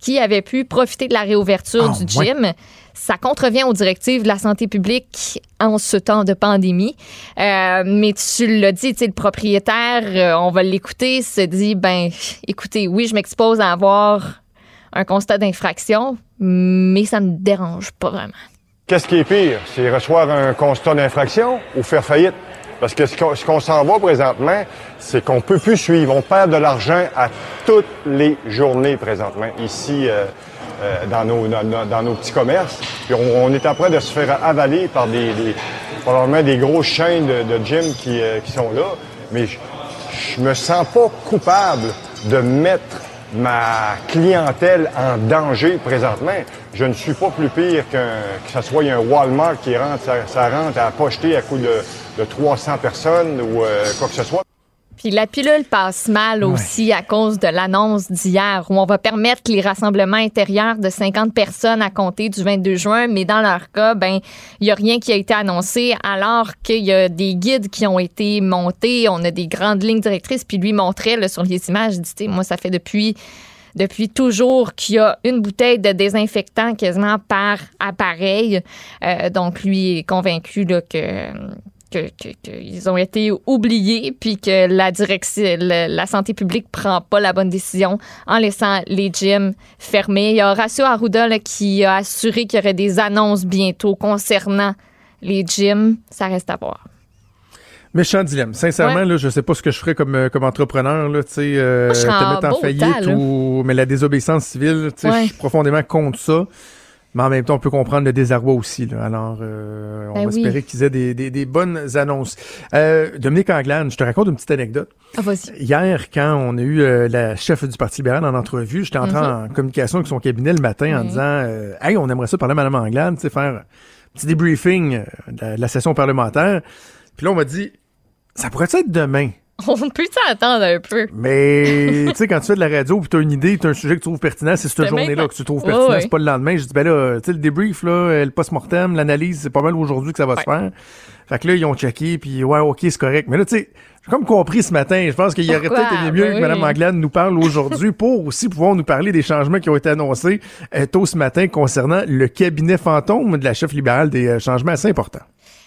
qui avaient pu profiter de la réouverture Ah, du ouais. gym. Ça contrevient aux directives de la santé publique en ce temps de pandémie. Euh, mais tu l'as dit, tu sais, le propriétaire, euh, on va l'écouter, se dit, ben, écoutez, oui, je m'expose à avoir un constat d'infraction, mais ça me dérange pas vraiment. Qu'est-ce qui est pire? C'est recevoir un constat d'infraction ou faire faillite? Parce que ce qu'on s'en va présentement, c'est qu'on peut plus suivre. On perd de l'argent à toutes les journées présentement ici euh, euh, dans, nos, dans, dans- nos petits commerces. Puis on, on est en train de se faire avaler par des, des probablement des grosses chaînes de, de gym qui, euh, qui sont là. Mais je, je me sens pas coupable de mettre ma clientèle en danger présentement. Je ne suis pas plus pire qu'un, que ce soit un Walmart qui rentre, ça, ça rentre à pocheter à coup de, de 300 personnes ou euh, quoi que ce soit. Puis la pilule passe mal aussi à cause de l'annonce d'hier où on va permettre les rassemblements intérieurs de 50 personnes à compter du 22 juin, mais dans leur cas, ben il y a rien qui a été annoncé alors qu'il y a des guides qui ont été montés, on a des grandes lignes directrices puis lui montrait là, sur les images, il dit moi ça fait depuis depuis toujours qu'il y a une bouteille de désinfectant quasiment par appareil. Euh, donc, lui est convaincu là, que qu'ils ont été oubliés, puis que la direction, la santé publique prend pas la bonne décision en laissant les gyms fermés. Il y a Horacio Arruda qui a assuré qu'il y aurait des annonces bientôt concernant les gyms. Ça reste à voir. Méchant dilemme. Sincèrement, là, je sais pas ce que je ferais comme, euh, comme entrepreneur, là, tu sais, euh, te mettre en faillite ou, mais la désobéissance civile, tu sais, je suis profondément contre ça. Mais en même temps, on peut comprendre le désarroi aussi. Là. Alors, euh, on ben va espérer qu'ils aient des, des, des, bonnes annonces. Euh, Dominique Anglade, je te raconte une petite anecdote. Ah, Hier, quand on a eu euh, la chef du Parti libéral en entrevue, j'étais entré mm-hmm. en communication avec son cabinet le matin en disant euh, Hey, on aimerait ça parler à Mme Anglade, tu sais, faire un petit débriefing de la, session parlementaire. Puis là, on m'a dit Ça pourrait être demain? On peut s'attendre un peu. Mais, tu sais, quand tu fais de la radio, tu as une idée, tu as un sujet que tu trouves pertinent, c'est cette journée-là que tu trouves pertinent, c'est pas le lendemain. Je dis, ben là, tu sais, le débrief, là, le post-mortem, l'analyse, c'est pas mal aujourd'hui que ça va se faire. Fait que là, ils ont checké, puis ouais, ok, c'est correct. Mais là, tu sais, j'ai comme compris ce matin, je pense qu'il y aurait peut-être été mieux ben que Mme Anglade nous parle aujourd'hui pour aussi pouvoir nous parler des changements qui ont été annoncés euh, tôt ce matin concernant le cabinet fantôme de la chef libérale, des euh, changements assez importants.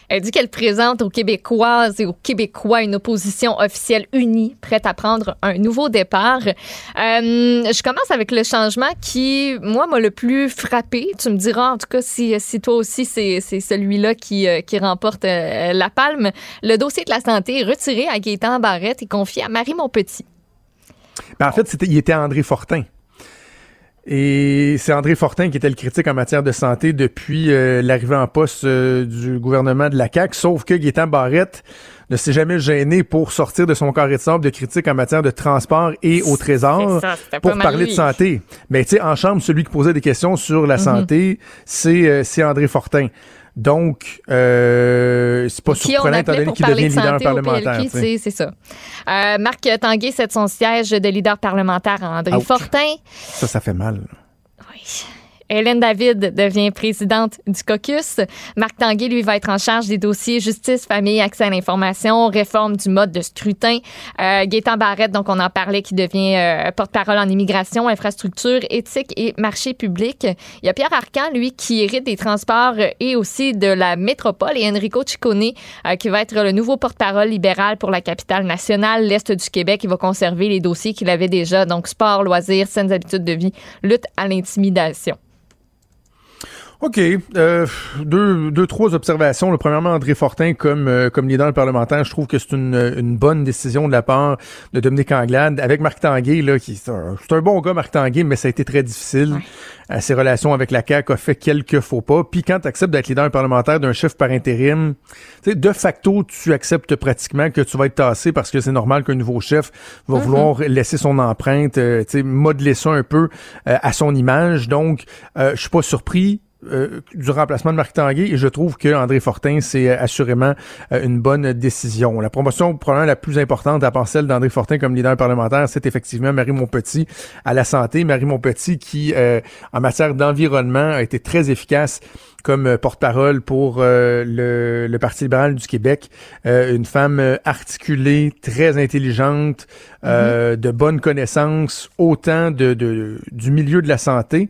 Elle dit qu'elle présente aux Québécoises et aux Québécois une opposition officielle unie, prête à prendre un nouveau départ. Euh, je commence avec le changement qui, moi, m'a le plus frappé. Tu me diras, en tout cas, si, si toi aussi, c'est celui-là qui, euh, qui remporte euh, la palme. Le dossier de la santé est retiré à Gaétan Barrette et confié à Marie Montpetit. Ben, en fait, il était André Fortin. Et c'est André Fortin qui était le critique en matière de santé depuis euh, l'arrivée en poste euh, du gouvernement de la CAQ, sauf que Gaétan Barrette ne s'est jamais gêné pour sortir de son carré de sable de critique en matière de transport et au trésor pour parler de santé. Mais tu sais, en chambre, celui qui posait des questions sur la mhm. santé, c'est euh, c'est André Fortin. Donc, euh, c'est pas surprenant étant donné qu'il devient leader parlementaire. C'est ça. Euh, Marc Tanguay cède son siège de leader parlementaire à André Fortin. Ça, ça fait mal. Oui. Hélène David devient présidente du caucus. Marc Tanguay, lui, va être en charge des dossiers justice, famille, accès à l'information, réforme du mode de scrutin. Euh, Barrette, donc on en parlait, qui devient euh, porte-parole en immigration, infrastructure, éthique et marché public. Il y a Pierre Arcan, lui, qui hérite des transports et aussi de la métropole, et Enrico Ciccone, euh, qui va être le nouveau porte-parole libéral pour la capitale nationale, l'Est du Québec. Il va conserver les dossiers qu'il avait déjà, donc sport, loisirs, saines habitudes de vie, lutte à l'intimidation. OK. Euh, deux, deux, trois observations. Le, premièrement, André Fortin comme, euh, comme leader parlementaire, je trouve que c'est une, une bonne décision de la part de Dominique Anglade avec Marc Tanguay, là, qui c'est un, un, bon gars, Marc Tanguay, mais ça a été très difficile. à ses relations avec la CAQ a fait quelques faux pas. Puis quand tu acceptes d'être leader parlementaire d'un chef par intérim, de facto, tu acceptes pratiquement que tu vas être tassé parce que c'est normal qu'un nouveau chef va mm-hmm. vouloir laisser son empreinte, euh, modeler ça un peu euh, à son image. Donc, je suis pas surpris euh, du remplacement de Marc Tanguay et je trouve que André Fortin, c'est euh, assurément euh, une bonne décision. La promotion probablement la plus importante à part celle d'André Fortin comme leader parlementaire, c'est effectivement Marie Montpetit à la santé. Marie Montpetit qui, en matière d'environnement, a été très efficace comme porte-parole pour le, Parti libéral du Québec. une femme articulée, très intelligente, mm-hmm. de bonnes connaissances, autant de, de, du milieu de la santé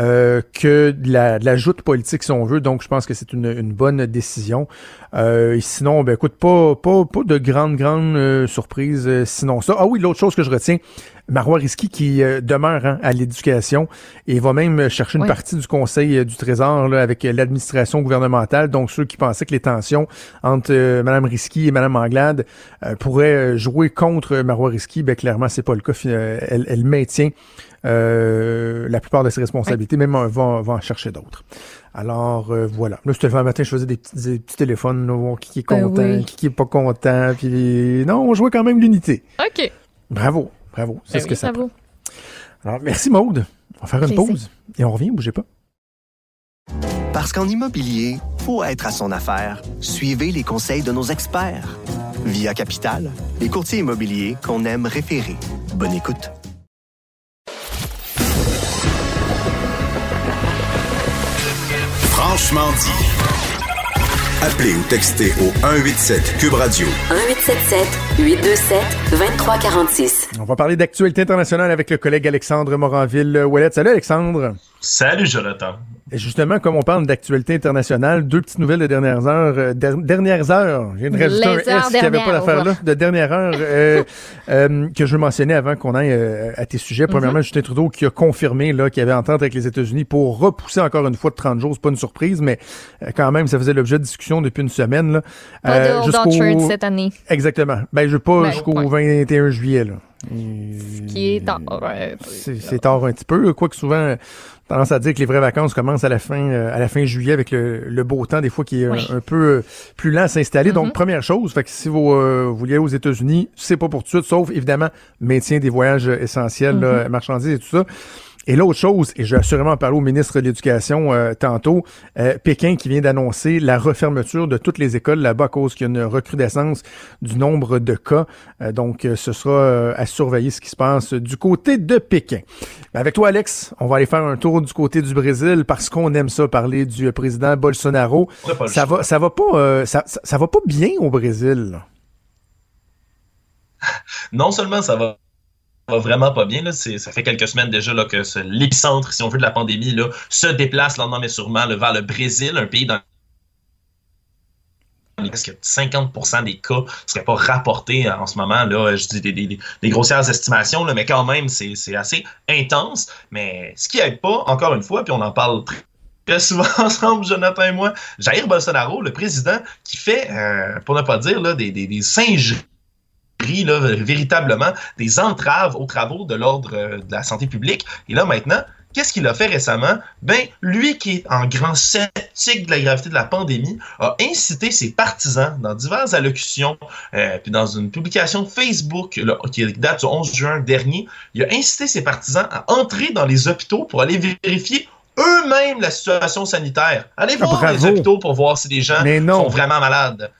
euh, que de la, de la joute politique, si on veut. Donc, je pense que c'est une, une, bonne décision. Euh, sinon, ben écoute, pas, pas, pas de grande, grande euh, surprise euh, sinon ça. Ah oui, l'autre chose que je retiens, Marois Risky qui demeure hein, à l'éducation et va même chercher une partie du Conseil du Trésor là, avec l'administration gouvernementale. Donc, ceux qui pensaient que les tensions entre Mme Risky et Mme Anglade pourraient jouer contre Marois Risky, ben clairement, c'est pas le cas. Elle, elle maintient euh, la plupart de ses responsabilités, même va, va en chercher d'autres. Alors euh, voilà. Là, c'était le matin, je faisais des petits, des petits téléphones, là, qui est ben content, qui, qui est pas content, puis non, on jouait quand même l'unité. OK. Bravo, bravo. C'est ben ce que ça vaut. Alors, merci Maude. On va faire une pause et on revient, bougez pas. Parce qu'en immobilier, faut être à son affaire. Suivez les conseils de nos experts. Via Capital, les courtiers immobiliers qu'on aime référer. Bonne écoute. Franchement dit. Appelez ou textez au 187 Cube Radio. 1877 827 2346. On va parler d'actualité internationale avec le collègue Alexandre Moranville-Ouellet. Salut Alexandre. Salut Jonathan. Et justement, comme on parle d'actualité internationale, deux petites nouvelles de dernières heures. euh, der- dernières heures. Viens de rajouter un S qui avait pas l'affaire là. De dernière heure euh, <laughs> euh, que je veux mentionner avant qu'on aille euh, à tes sujets. Premièrement, Justin Trudeau qui a confirmé là qu'il y avait entente avec les États-Unis pour repousser encore une fois de 30 jours. C'est pas une surprise, mais euh, quand même, ça faisait l'objet de discussion depuis une semaine. Là. Pas de Euh, cette année. Exactement. Ben, je veux pas Ben, jusqu'au ouais. 21 juillet. Là. Qui est tard. ouais. C'est tard un petit peu. Quoique souvent, tendance à dire que les vraies vacances commencent à la fin, euh, à la fin juillet avec le, le beau temps, des fois qui est Oui. un, un peu euh, plus lent à s'installer. Mhm. Donc, première chose, fait que si vous, euh, voulez aller aux États-Unis, c'est pas pour tout de suite, sauf évidemment maintien des voyages essentiels, là, Mhm. marchandises et tout ça. Et l'autre chose, et je vais assurément parler au ministre de l'Éducation euh, tantôt, euh, Pékin qui vient d'annoncer la refermeture de toutes les écoles là-bas à cause qu'il y a une recrudescence du nombre de cas. Euh, donc, euh, ce sera euh, à surveiller ce qui se passe du côté de Pékin. Ben, avec toi, Alex, on va aller faire un tour du côté du Brésil parce qu'on aime ça parler du euh, président Bolsonaro. Ça va, ça va pas, euh, ça, ça, va pas bien au Brésil? <laughs> Non seulement ça va va vraiment pas bien. Là. Ça fait quelques semaines déjà là, que ce- l'épicentre, si on veut, de la pandémie là, se déplace lentement mais sûrement vers le Brésil, un pays dans presque 50% des cas ne seraient pas rapportés en ce moment. Là, je dis des, grossières estimations, là, mais quand même, c'est assez intense. Mais ce qui aide pas, encore une fois, puis on en parle très, très souvent <laughs> ensemble, Jonathan et moi, Jair Bolsonaro, le président, qui fait, euh, pour ne pas dire, là, des, des, des singeries là, véritablement des entraves aux travaux de l'ordre euh, de la santé publique. Et là, maintenant, qu'est-ce qu'il a fait récemment? Ben, lui qui est en grand sceptique de la gravité de la pandémie, a incité ses partisans dans diverses allocutions, euh, puis dans une publication Facebook là, qui date du 11 juin dernier, il a incité ses partisans à entrer dans les hôpitaux pour aller vérifier eux-mêmes la situation sanitaire. Allez Ah, voir les hôpitaux pour voir si les gens sont vraiment malades.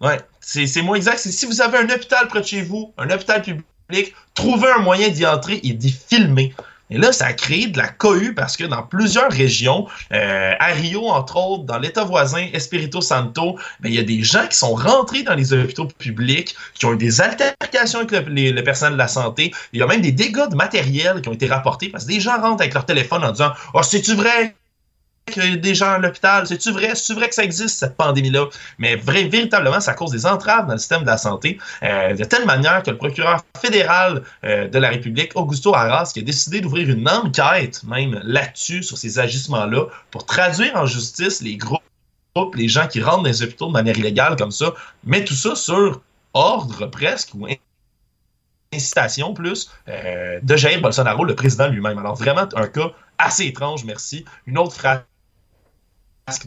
Ouais, c'est moins exact. Si vous avez un hôpital près de chez vous, un hôpital public, trouvez un moyen d'y entrer et d'y filmer. Et là, ça a créé de la cohue parce que dans plusieurs régions, euh, à Rio, entre autres, dans l'État voisin, Espirito Santo, ben, il y a des gens qui sont rentrés dans les hôpitaux publics, qui ont eu des altercations avec le, les- le personnel de la santé. Il y a même des dégâts de matériel qui ont été rapportés parce que des gens rentrent avec leur téléphone en disant « Oh, c'est-tu vrai? Qu'il y des gens à l'hôpital? C'est-tu vrai? C'est-tu vrai que ça existe, cette pandémie-là? » Mais vrai, véritablement, ça cause des entraves dans le système de la santé, euh, de telle manière que le procureur fédéral euh, de la République, Augusto Arras, qui a décidé d'ouvrir une enquête même là-dessus, sur ces agissements-là, pour traduire en justice les groupes, les gens qui rentrent dans les hôpitaux de manière illégale comme ça, mais tout ça sur ordre presque ou incitation plus euh, de Jair Bolsonaro, le président lui-même. Alors vraiment un cas assez étrange, merci. Une autre phrase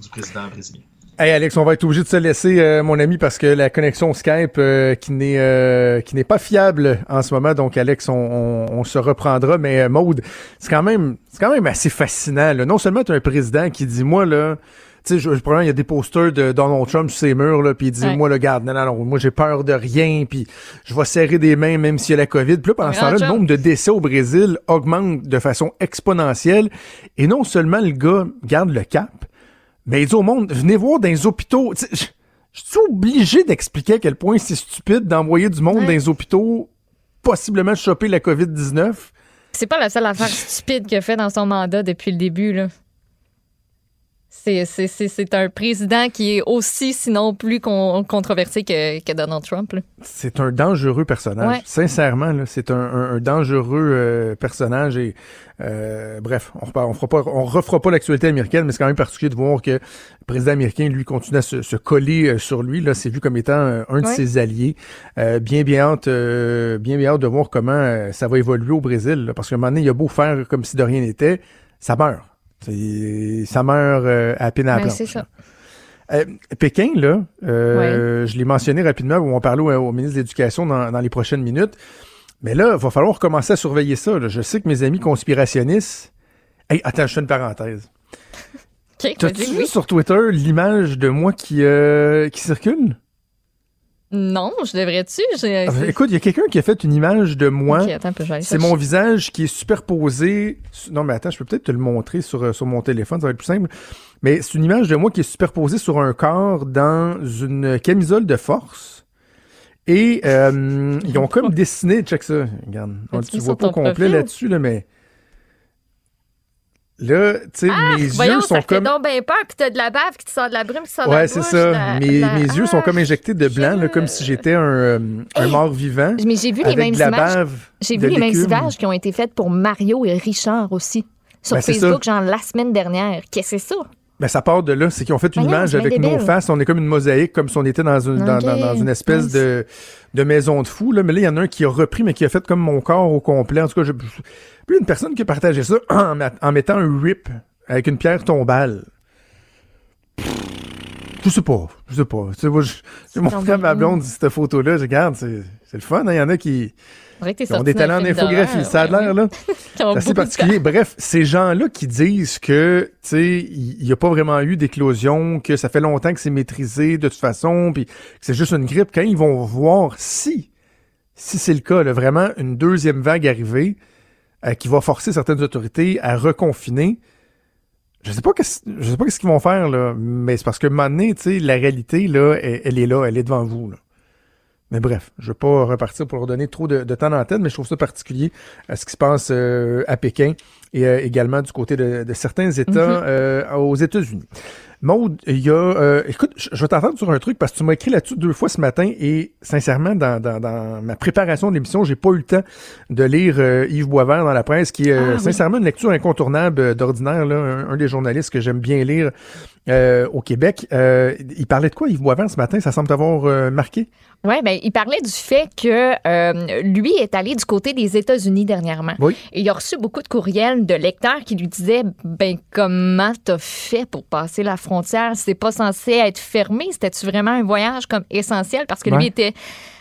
du président brésilien. Hey Alex, on va être obligé de se laisser, euh, mon ami, parce que la connexion Skype euh, qui n'est euh, qui n'est pas fiable en ce moment. Donc Alex, on, on- on se reprendra. Mais euh, Maude, c'est quand même c'est quand même assez fascinant. là. Non seulement tu as un président qui dit moi là. Tu sais, je, je probablement, il y a des posters de Donald Trump sur ses murs, là, puis il dit, Ouais. moi, le garde, non, non, non, moi, j'ai peur de rien, puis je vais serrer des mains même s'il y a la COVID. Puis là, pendant ce temps-là, le nombre de décès au Brésil augmente de façon exponentielle. Et non seulement le gars garde le cap, mais il dit au monde, venez voir dans les hôpitaux. Je je suis obligé d'expliquer à quel point c'est stupide d'envoyer du monde Ouais. dans les hôpitaux, possiblement choper la COVID-19. C'est pas la seule affaire stupide qu'il a fait dans son mandat depuis le début, là. C'est, un président qui est aussi, sinon plus con- controversé que, que Donald Trump. C'est un dangereux personnage. Ouais. Sincèrement, c'est un, un- un dangereux euh, personnage. Et euh, bref, on repart- on fera pas, on refera pas l'actualité américaine, mais c'est quand même particulier de voir que le président américain lui continue à se, se coller euh, sur lui. Là, c'est vu comme étant euh, un de Ouais. ses alliés. Euh, bien, bien hâte, euh, bien, bien hâte de voir comment ça va évoluer au Brésil. là, parce qu'à un moment donné, il a beau faire comme si de rien n'était, ça meurt. Ça meurt euh, à peine à la Ben, planche, c'est ça. euh, Pékin, là, euh, je l'ai mentionné rapidement, on va parler au, au ministre de l'Éducation dans, dans les prochaines minutes. Mais là, il va falloir commencer à surveiller ça. là. Je sais que mes amis conspirationnistes. Hey, attends, je fais une parenthèse. T'as-tu vu oui. sur Twitter l'image de moi qui, euh, qui circule? Non, je devrais-tu? J'ai- Ah, Écoute, il y a quelqu'un qui a fait une image de moi. C'est mon visage qui est superposé. Non, mais attends, je peux peut-être te le montrer sur, euh, sur mon téléphone, ça va être plus simple. Mais c'est une image de moi qui est superposée sur un corps dans une camisole de force. Et euh, <laughs> ils ont comme dessiné, check ça, regarde. As-tu tu vois pas complet là-dessus, là, mais. Là, tu sais, Ah, mes voyons, yeux ça sont fait comme. donc bien peur, puis t'as de la bave qui te sort de la brume qui sort de la Ouais, bouche. c'est ça. la- mes, la- mes yeux sont comme injectés de blanc, là, comme si j'étais un, euh, mort vivant. Mais j'ai vu les mêmes images. J'ai vu les mêmes images qui ont été faites pour Mario et Richard aussi. Sur Ben, Facebook, ça. genre la semaine dernière. Qu'est-ce que c'est ça? Ben, ça part de là, c'est qu'ils ont fait une Voyons, image avec nos faces. On est comme une mosaïque, comme si on était dans une, dans, Ok, dans- dans une espèce nice. de, de maison de fou. Là. Mais là, il y en a un qui a repris, mais qui a fait comme mon corps au complet. En tout cas, j'ai plus une personne qui a partagé ça <clears throat> en, mettant un rip avec une pierre tombale. Je sais pas, je sais pas. Tu sais, moi, je- montré à ma blonde cette photo-là. Je regarde, c'est c'est le fun. hein. Il y en a qui, Que qui ont des talents en film infographie. d'horreur, Ça a l'air, là. <laughs> C'est assez particulier. Bref, ces gens-là qui disent que, tu sais, il n'y a pas vraiment eu d'éclosion, que ça fait longtemps que c'est maîtrisé de toute façon, puis que c'est juste une grippe, quand ils vont voir si, si c'est le cas, là, vraiment une deuxième vague arrivée, euh, qui va forcer certaines autorités à reconfiner, je sais pas qu'est-ce, je sais pas qu'est-ce qu'ils vont faire, là, mais c'est parce que maintenant, tu sais, la réalité, là, elle, elle est là, elle est devant vous, là. Mais bref, je ne vais pas repartir pour leur donner trop de, de temps d'antenne, mais je trouve ça particulier à ce qui se passe euh, à Pékin et euh, également du côté de, de certains États Mhm. euh, aux États-Unis. Maude, il y a... euh, écoute, je, vais t'entendre sur un truc parce que tu m'as écrit là-dessus deux fois ce matin et sincèrement, dans, dans, dans ma préparation de l'émission, j'ai pas eu le temps de lire euh, Yves Boisvert dans la presse, qui est euh, Ah, oui. sincèrement une lecture incontournable euh, d'ordinaire, un des journalistes que j'aime bien lire euh, au Québec. Euh, il parlait de quoi, Yves Boisvert, ce matin? Ça semble t'avoir euh, marqué? Oui, ben, il parlait du fait que lui est allé du côté des États-Unis dernièrement. Oui. Et il a reçu beaucoup de courriels de lecteurs qui lui disaient ben comment t'as fait pour passer la frontière? C'est pas censé être fermé. C'était-tu vraiment un voyage comme essentiel parce que Ouais. lui était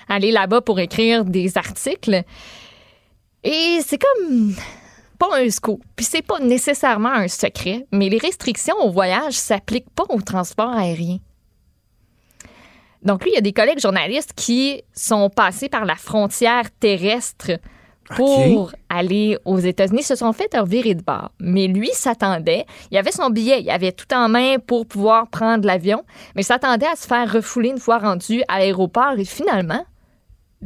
allé là-bas pour écrire des articles. Et c'est comme pas un scoop. Puis c'est pas nécessairement un secret, mais les restrictions au voyage s'appliquent pas au transport aérien. Donc lui, il y a des collègues journalistes qui sont passés par la frontière terrestre pour aller aux États-Unis, se sont fait revirer de bord. Mais lui s'attendait, il avait son billet, il avait tout en main pour pouvoir prendre l'avion, mais il s'attendait à se faire refouler une fois rendu à l'aéroport et finalement,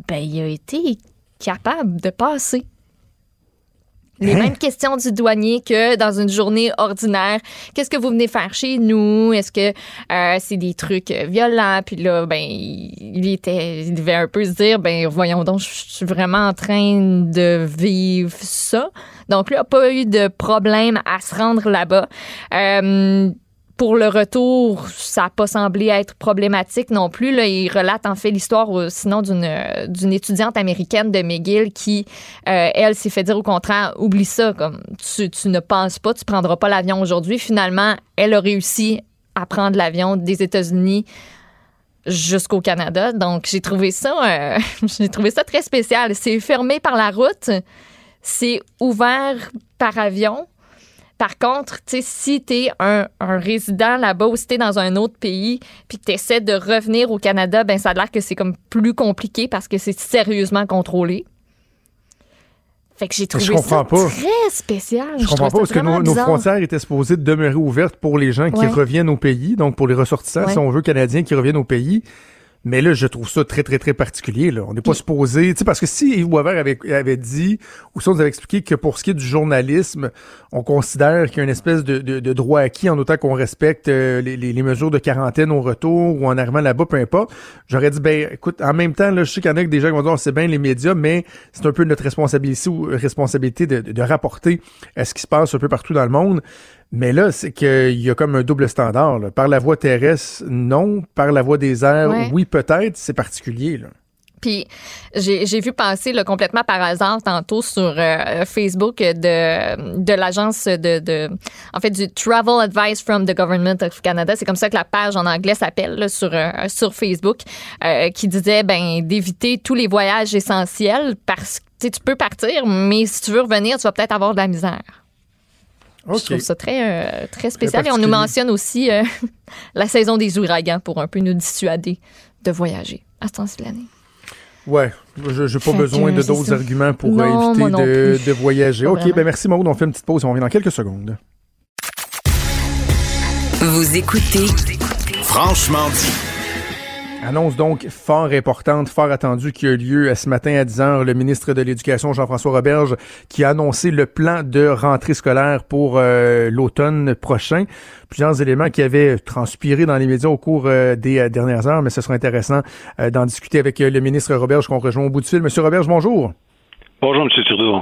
ben, il a été capable de passer. Les Hein? mêmes questions du douanier que dans une journée ordinaire. Qu'est-ce que vous venez faire chez nous? Est-ce que euh, c'est des trucs euh, violents? Puis là, ben, il était, il devait un peu se dire, ben, voyons donc, je suis vraiment en train de vivre ça. Donc là, pas eu de problème à se rendre là-bas. Euh, pour le retour, ça n'a pas semblé être problématique non plus. Il relate en fait l'histoire sinon d'une euh, d'une étudiante américaine de McGill qui, euh, elle, s'est fait dire au contraire, oublie ça, comme tu, ne penses pas, tu prendras pas l'avion aujourd'hui. Finalement, elle a réussi à prendre l'avion des États-Unis jusqu'au Canada. Donc, j'ai trouvé ça, euh, <laughs> j'ai trouvé ça très spécial. C'est fermé par la route, c'est ouvert par avion. Par contre, tu sais, si tu es un, un résident là-bas ou si tu es dans un autre pays puis que tu essaies de revenir au Canada, ben ça a l'air que c'est comme plus compliqué parce que c'est sérieusement contrôlé. Fait que j'ai trouvé Je comprends ça pas. très spécial. Je comprends trouvais pas parce que nos, frontières étaient supposées de demeurer ouvertes pour les gens qui Ouais. reviennent au pays, donc pour les ressortissants, Ouais. si on veut, canadiens qui reviennent au pays. Mais là, je trouve ça très, très, très particulier. Là. On n'est pas supposé... Tu sais, parce que si Yves Boisvert avait, avait dit, ou si on nous avait expliqué que pour ce qui est du journalisme, on considère qu'il y a une espèce de, de, de droit acquis en autant qu'on respecte euh, les, les, les mesures de quarantaine au retour ou en arrivant là-bas, peu importe, j'aurais dit, ben écoute, en même temps, là, je sais qu'il y en a des gens qui vont dire, c'est bien les médias, mais c'est un peu notre responsabilité, ou responsabilité de, de, de rapporter à ce qui se passe un peu partout dans le monde. Mais là, c'est qu'il y a comme un double standard. là. Par la voie terrestre, non. Par la voie des airs, Ouais. oui, peut-être. C'est particulier. Là. Puis j'ai j'ai vu passer là, complètement par hasard tantôt sur euh, Facebook de, de l'agence de, de en fait du Travel Advice from the Government of Canada, c'est comme ça que la page en anglais s'appelle sur euh, sur Facebook, euh, qui disait ben d'éviter tous les voyages essentiels parce que tu peux partir, mais si tu veux revenir, tu vas peut-être avoir de la misère. Je trouve ça très, euh, très spécial. Et on nous mentionne aussi euh, <laughs> la saison des ouragans pour un peu nous dissuader de voyager à ce temps-ci de l'année. Ouais, je n'ai pas Fait besoin de d'autres ça. arguments pour Non, éviter de, de voyager. Pas OK, vraiment. ben merci Maud, on fait une petite pause, on revient dans quelques secondes. Vous écoutez Franchement dit. Annonce donc fort importante, fort attendue qui a lieu euh, ce matin à 10h. Le ministre de l'Éducation, Jean-François Roberge, qui a annoncé le plan de rentrée scolaire pour euh, l'automne prochain. Plusieurs éléments qui avaient transpiré dans les médias au cours euh, des dernières heures, mais ce sera intéressant d'en discuter avec le ministre Roberge qu'on rejoint au bout du fil. Monsieur Roberge, bonjour. Bonjour, M. Trudeau.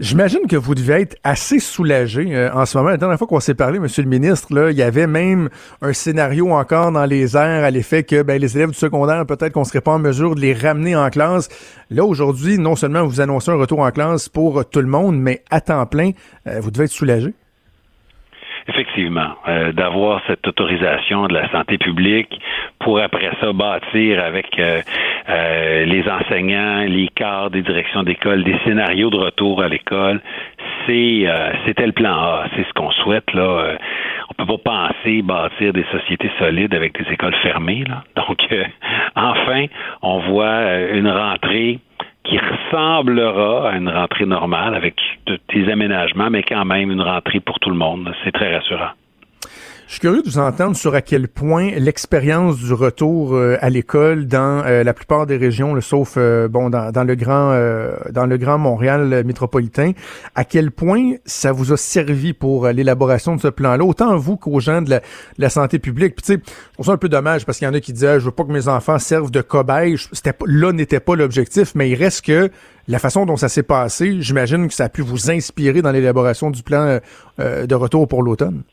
J'imagine que vous devez être assez soulagé euh, en ce moment. La dernière fois qu'on s'est parlé, Monsieur le ministre, là, il y avait même un scénario encore dans les airs à l'effet que ben, les élèves du secondaire, peut-être qu'on serait pas en mesure de les ramener en classe. Là, aujourd'hui, non seulement vous annoncez un retour en classe pour tout le monde, mais à temps plein, euh, vous devez être soulagé. Effectivement, euh, d'avoir cette autorisation de la santé publique pour après ça bâtir avec euh, euh, les enseignants, les cadres des directions d'école, des scénarios de retour à l'école, c'est euh, c'était le plan A, c'est ce qu'on souhaite là. On peut pas penser bâtir des sociétés solides avec des écoles fermées là. Donc <laughs> enfin, on voit une rentrée qui ressemblera à une rentrée normale avec des aménagements, mais quand même une rentrée pour tout le monde. C'est très rassurant. Je suis curieux de vous entendre sur à quel point l'expérience du retour euh, à l'école dans euh, la plupart des régions, sauf euh, bon dans, le grand dans le grand Montréal métropolitain, à quel point ça vous a servi pour l'élaboration de ce plan-là, autant vous qu'aux gens de la, santé publique? Puis tu sais, je trouve ça un peu dommage parce qu'il y en a qui disaient je veux pas que mes enfants servent de cobayes. C'était là n'était pas l'objectif, mais il reste que la façon dont ça s'est passé, j'imagine que ça a pu vous inspirer dans l'élaboration du plan de retour pour l'automne.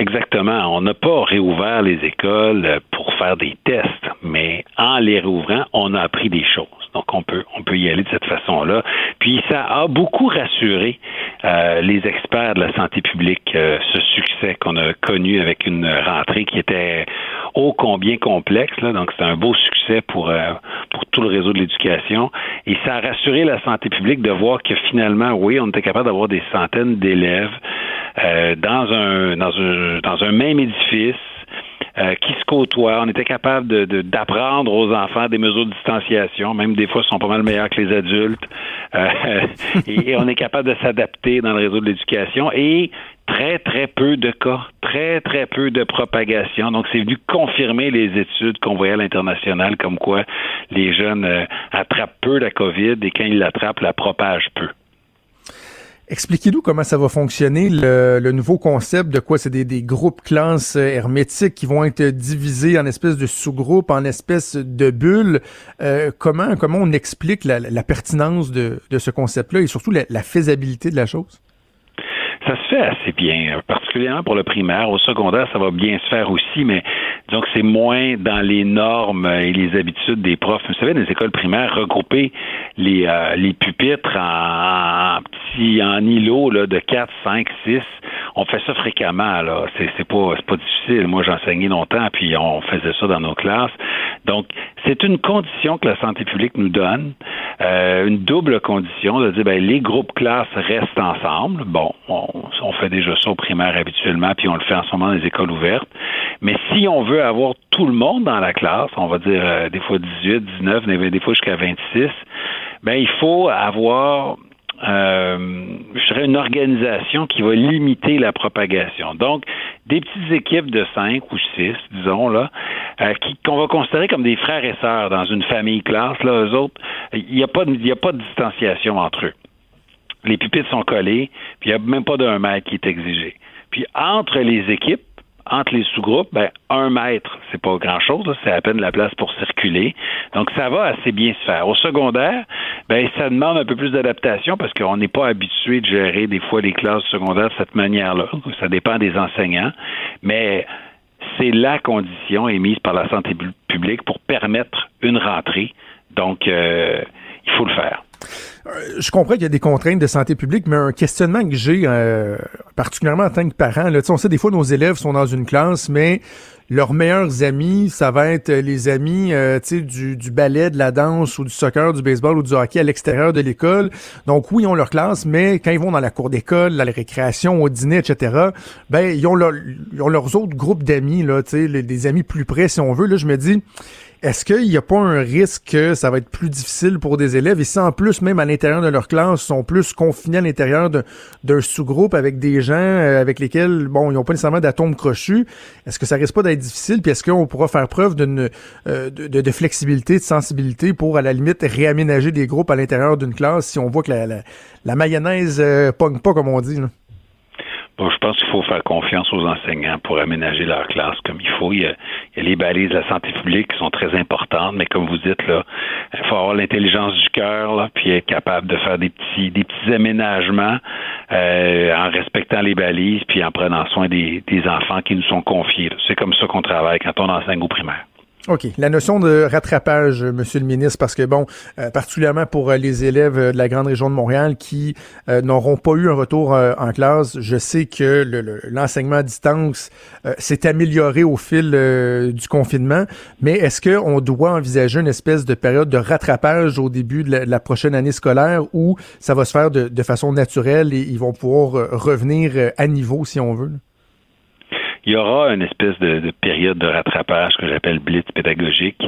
Exactement. On n'a pas réouvert les écoles euh, pour faire des tests, mais en les réouvrant, on a appris des choses. Donc, on peut, on peut y aller de cette façon-là. Puis, ça a beaucoup rassuré euh, les experts de la santé publique, euh, ce succès qu'on a connu avec une rentrée qui était ô combien complexe. Là. Donc, c'est un beau succès pour, euh, pour tout le réseau de l'éducation. Et ça a rassuré la santé publique de voir que finalement, oui, on était capable d'avoir des centaines d'élèves euh, dans un dans un dans un même édifice euh, qui se côtoient. On était capable de, d'apprendre aux enfants des mesures de distanciation, même des fois, ils sont pas mal meilleurs que les adultes. Euh, <laughs> et, on est capable de s'adapter dans le réseau de l'éducation. Et très, très peu de cas, très, très peu de propagation. Donc, c'est venu confirmer les études qu'on voyait à l'international, comme quoi les jeunes euh, attrapent peu la COVID et quand ils l'attrapent, la propagent peu. Expliquez-nous comment ça va fonctionner, le, le nouveau concept de quoi? C'est des, des groupes classes euh, hermétiques qui vont être divisés en espèces de sous-groupes, en espèces de bulles. Euh, comment, comment on explique la, la pertinence de, de ce concept-là et surtout la, la faisabilité de la chose? Ça se fait assez bien, particulièrement pour le primaire. Au secondaire, ça va bien se faire aussi, mais disons que c'est moins dans les normes et les habitudes des profs. Vous savez, dans les écoles primaires, regrouper les, euh, les pupitres en, en petits, en îlots là, de 4, 5, 6, on fait ça fréquemment. Là. C'est, c'est pas c'est pas difficile. Moi, j'ai enseigné longtemps, puis on faisait ça dans nos classes. Donc, c'est une condition que la santé publique nous donne, euh, une double condition de dire ben, les groupes classes restent ensemble. Bon, on, on fait déjà ça au primaire habituellement, puis on le fait en ce moment dans les écoles ouvertes. Mais si on veut avoir tout le monde dans la classe, on va dire euh, des fois 18, 19, des fois jusqu'à 26, ben il faut avoir euh, je dirais une organisation qui va limiter la propagation. Donc, des petites équipes de cinq ou six, disons, là, euh, qu'on va considérer comme des frères et sœurs dans une famille classe, là, eux autres, il n'y a pas de distanciation entre eux. Les pupitres sont collés, puis il n'y a même pas d'un mètre qui est exigé. Puis entre les équipes, entre les sous-groupes, ben, un mètre, c'est pas grand-chose, c'est à peine la place pour circuler. Donc, ça va assez bien se faire. Au secondaire, ben, ça demande un peu plus d'adaptation parce qu'on n'est pas habitué de gérer des fois les classes secondaires de cette manière-là. Ça dépend des enseignants. Mais c'est la condition émise par la santé pu- publique pour permettre une rentrée. Donc, euh, il faut le faire. Je comprends qu'il y a des contraintes de santé publique, mais un questionnement que j'ai, euh, particulièrement en tant que parent, là, on sait des fois nos élèves sont dans une classe, mais leurs meilleurs amis, ça va être les amis euh, du, du ballet, de la danse ou du soccer, du baseball ou du hockey à l'extérieur de l'école. Donc oui, ils ont leur classe, mais quand ils vont dans la cour d'école, à la récréation, au dîner, etc., ben ils ont, leurs autres groupes d'amis, là, des amis plus près, si on veut. Là, je me dis, est-ce qu'il n'y a pas un risque que ça va être plus difficile pour des élèves? Et si en plus, même à l'intérieur de leur classe, sont plus confinés à l'intérieur d'un sous-groupe avec des gens euh, avec lesquels, bon, ils n'ont pas nécessairement d'atomes crochus, est-ce que ça risque pas d'être difficile? Puis est-ce qu'on pourra faire preuve d'une euh, de, flexibilité, de sensibilité pour, à la limite, réaménager des groupes à l'intérieur d'une classe si on voit que la, la, mayonnaise euh, pogne pas, comme on dit? Là? Je pense qu'il faut faire confiance aux enseignants pour aménager leur classe comme il faut. Il y a, les balises de la santé publique qui sont très importantes, mais comme vous dites, là, il faut avoir l'intelligence du cœur, puis être capable de faire des petits, des petits aménagements euh, en respectant les balises, puis en prenant soin des, des enfants qui nous sont confiés. C'est comme ça qu'on travaille quand on enseigne au primaire. OK. La notion de rattrapage, Monsieur le ministre, parce que bon, euh, particulièrement pour euh, les élèves euh, de la grande région de Montréal qui n'auront pas eu un retour en classe, je sais que l'enseignement à distance s'est amélioré au fil du confinement, mais est-ce qu'on doit envisager une espèce de période de rattrapage au début de la, prochaine année scolaire où ça va se faire de façon naturelle et ils vont pouvoir revenir à niveau si on veut? Il y aura une espèce de, période de rattrapage que j'appelle blitz pédagogique,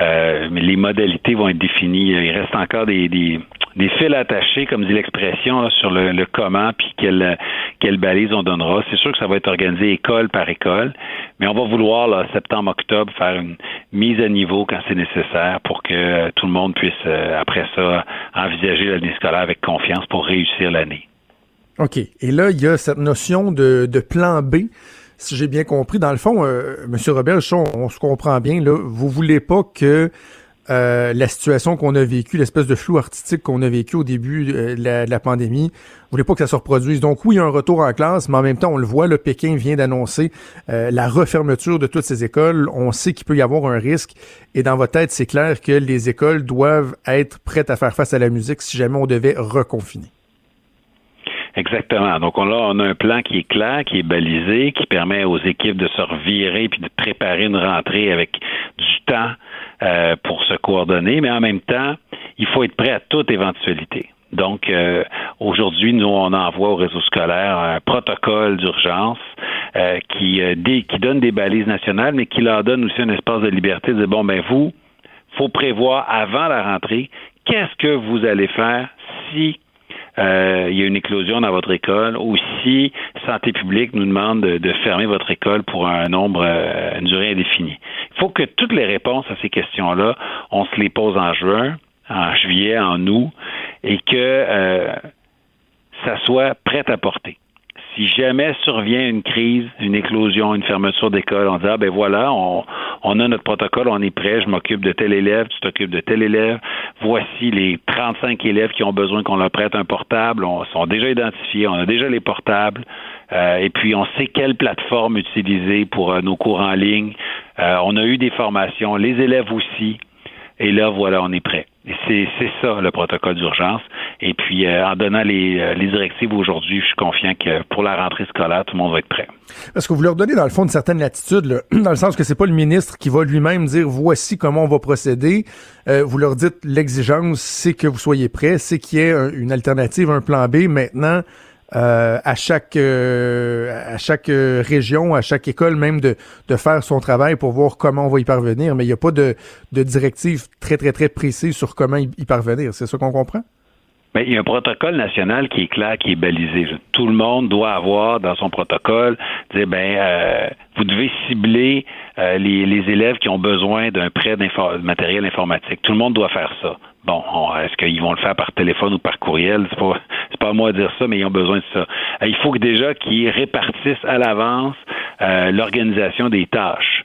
euh, mais les modalités vont être définies. Il reste encore des, fils attachés, comme dit l'expression, sur le, comment, puis quelle, balise on donnera. C'est sûr que ça va être organisé école par école, mais on va vouloir, là, septembre-octobre, faire une mise à niveau quand c'est nécessaire pour que tout le monde puisse, euh, après ça, envisager l'année scolaire avec confiance pour réussir l'année. OK. Et là, il y a cette notion de plan B si j'ai bien compris, dans le fond, euh, M. Robert, on, se comprend bien, là, vous voulez pas que euh, la situation qu'on a vécue, l'espèce de flou artistique qu'on a vécu au début euh, de la, pandémie, vous voulez pas que ça se reproduise? Donc oui, il y a un retour en classe, mais en même temps, on le voit, le Pékin vient d'annoncer la refermeture de toutes ces écoles. On sait qu'il peut y avoir un risque. Et dans votre tête, c'est clair que les écoles doivent être prêtes à faire face à la musique si jamais on devait reconfiner. Exactement. Donc on a, on a un plan qui est clair, qui est balisé, qui permet aux équipes de se revirer puis de préparer une rentrée avec du temps euh, pour se coordonner, mais en même temps, il faut être prêt à toute éventualité. Donc, euh, aujourd'hui, nous, on envoie au réseau scolaire un protocole d'urgence euh, qui, qui donne des balises nationales, mais qui leur donne aussi un espace de liberté de dire, bon, ben vous, faut prévoir avant la rentrée qu'est-ce que vous allez faire si euh, il y a une éclosion dans votre école, ou si Santé publique nous demande de, fermer votre école pour un nombre, euh, une durée indéfinie. Il faut que toutes les réponses à ces questions-là, on se les pose en juin, en juillet, en août, et que euh, ça soit prêt à porter si jamais survient une crise, une éclosion, une fermeture d'école, on dit ah ben voilà, on, on a notre protocole, on est prêt, je m'occupe de tel élève, tu t'occupes de tel élève. Voici les 35 élèves qui ont besoin qu'on leur prête un portable, on sont déjà identifiés, on a déjà les portables. Euh, et puis on sait quelle plateforme utiliser pour euh, nos cours en ligne. Euh, on a eu des formations, les élèves aussi. Et là, voilà, on est prêt. C'est ça le protocole d'urgence. Et puis, euh, en donnant les, euh, les directives aujourd'hui, je suis confiant que pour la rentrée scolaire, tout le monde va être prêt. Parce que vous leur donnez, dans le fond, une certaine latitude, là, <clears throat> dans le sens que c'est pas le ministre qui va lui-même dire voici comment on va procéder. Euh, vous leur dites l'exigence, c'est que vous soyez prêts, c'est qu'il y ait une alternative, un plan B. Maintenant, euh, à chaque euh, à chaque euh, région, à chaque école même de, de faire son travail pour voir comment on va y parvenir. Mais il n'y a pas de, de directive très, très, très précise sur comment y, parvenir. C'est ça qu'on comprend? Il y a un protocole national qui est clair, qui est balisé. Tout le monde doit avoir dans son protocole, dire ben vous devez cibler les, les, élèves qui ont besoin d'un prêt de matériel informatique. Tout le monde doit faire ça. Bon, est-ce qu'ils vont le faire par téléphone ou par courriel? C'est pas, pas à moi de dire ça, mais ils ont besoin de ça. Euh, il faut que déjà qu'ils répartissent à l'avance euh, l'organisation des tâches.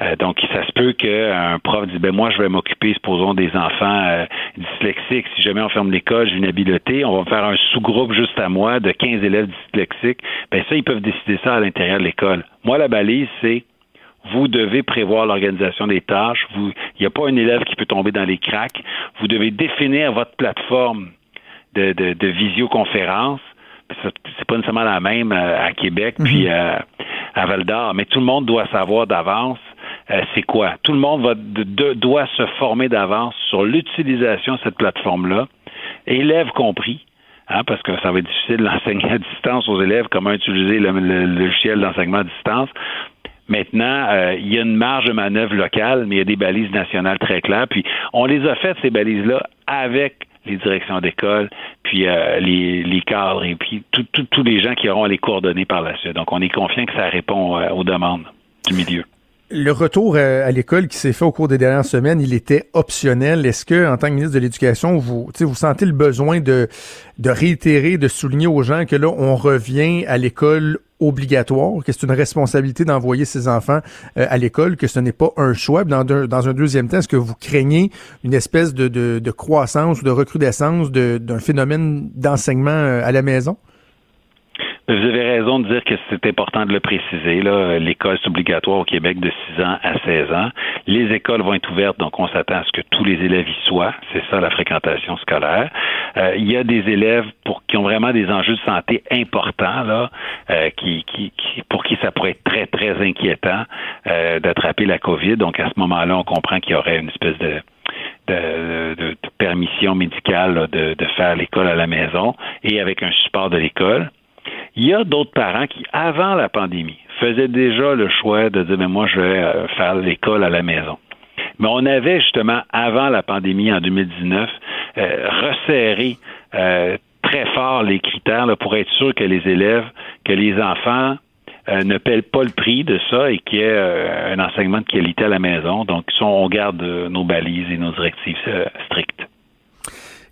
Euh, donc, ça se peut qu'un prof dise, ben moi, je vais m'occuper, supposons, des enfants dyslexiques. Si jamais on ferme l'école, j'ai une habileté, on va faire un sous-groupe juste à moi de 15 élèves dyslexiques. Ben ça, ils peuvent décider ça à l'intérieur de l'école. Moi, la balise, c'est vous devez prévoir l'organisation des tâches. il n'y a pas un élève qui peut tomber dans les cracks. Vous devez définir votre plateforme de, de, de visioconférence. C'est pas nécessairement la même euh, à Québec, puis mhm. euh, à Val d'Or, mais tout le monde doit savoir d'avance euh, c'est quoi? Tout le monde va, doit se former d'avance sur l'utilisation de cette plateforme-là, élèves compris. Hein, parce que ça va être difficile d'enseigner à distance aux élèves comment utiliser le, logiciel d'enseignement à distance. Maintenant, euh, il y a une marge de manœuvre locale, mais il y a des balises nationales très claires. Puis on les a faites, ces balises-là, avec les directions d'école, puis euh, les, cadres et puis tous les gens qui auront les coordonnées par la suite. Donc, on est confiant que ça répond euh, aux demandes du milieu. Le retour à, l'école qui s'est fait au cours des dernières semaines, il était optionnel. Est-ce que, en tant que ministre de l'Éducation, vous, vous sentez le besoin de, de réitérer, de souligner aux gens que là, on revient à l'école obligatoire, que c'est une responsabilité d'envoyer ses enfants euh, à l'école, que ce n'est pas un choix? Dans, dans un deuxième temps, est-ce que vous craignez une espèce de, de, de croissance ou de recrudescence d'un phénomène d'enseignement euh, à la maison? Vous avez raison de dire que c'est important de le préciser. L'école est obligatoire au Québec de 6 ans à 16 ans. Les écoles vont être ouvertes, donc on s'attend à ce que tous les élèves y soient. C'est ça la fréquentation scolaire. Euh, il y a des élèves pour qui ont vraiment des enjeux de santé importants, là, euh, qui, qui, pour qui ça pourrait être très, très inquiétant euh, d'attraper la COVID. Donc à ce moment-là, on comprend qu'il y aurait une espèce de de, de, permission médicale de, de faire l'école à la maison et avec un support de l'école. Il y a d'autres parents qui, avant la pandémie, faisaient déjà le choix de dire, mais moi, je vais euh, faire l'école à la maison. Mais on avait justement, avant la pandémie en 2019, euh, resserré euh, très fort les critères pour être sûr que les élèves, que les enfants ne paient pas le prix de ça et qu'il y ait un enseignement de qualité à la maison. Donc, on garde nos balises et nos directives strictes.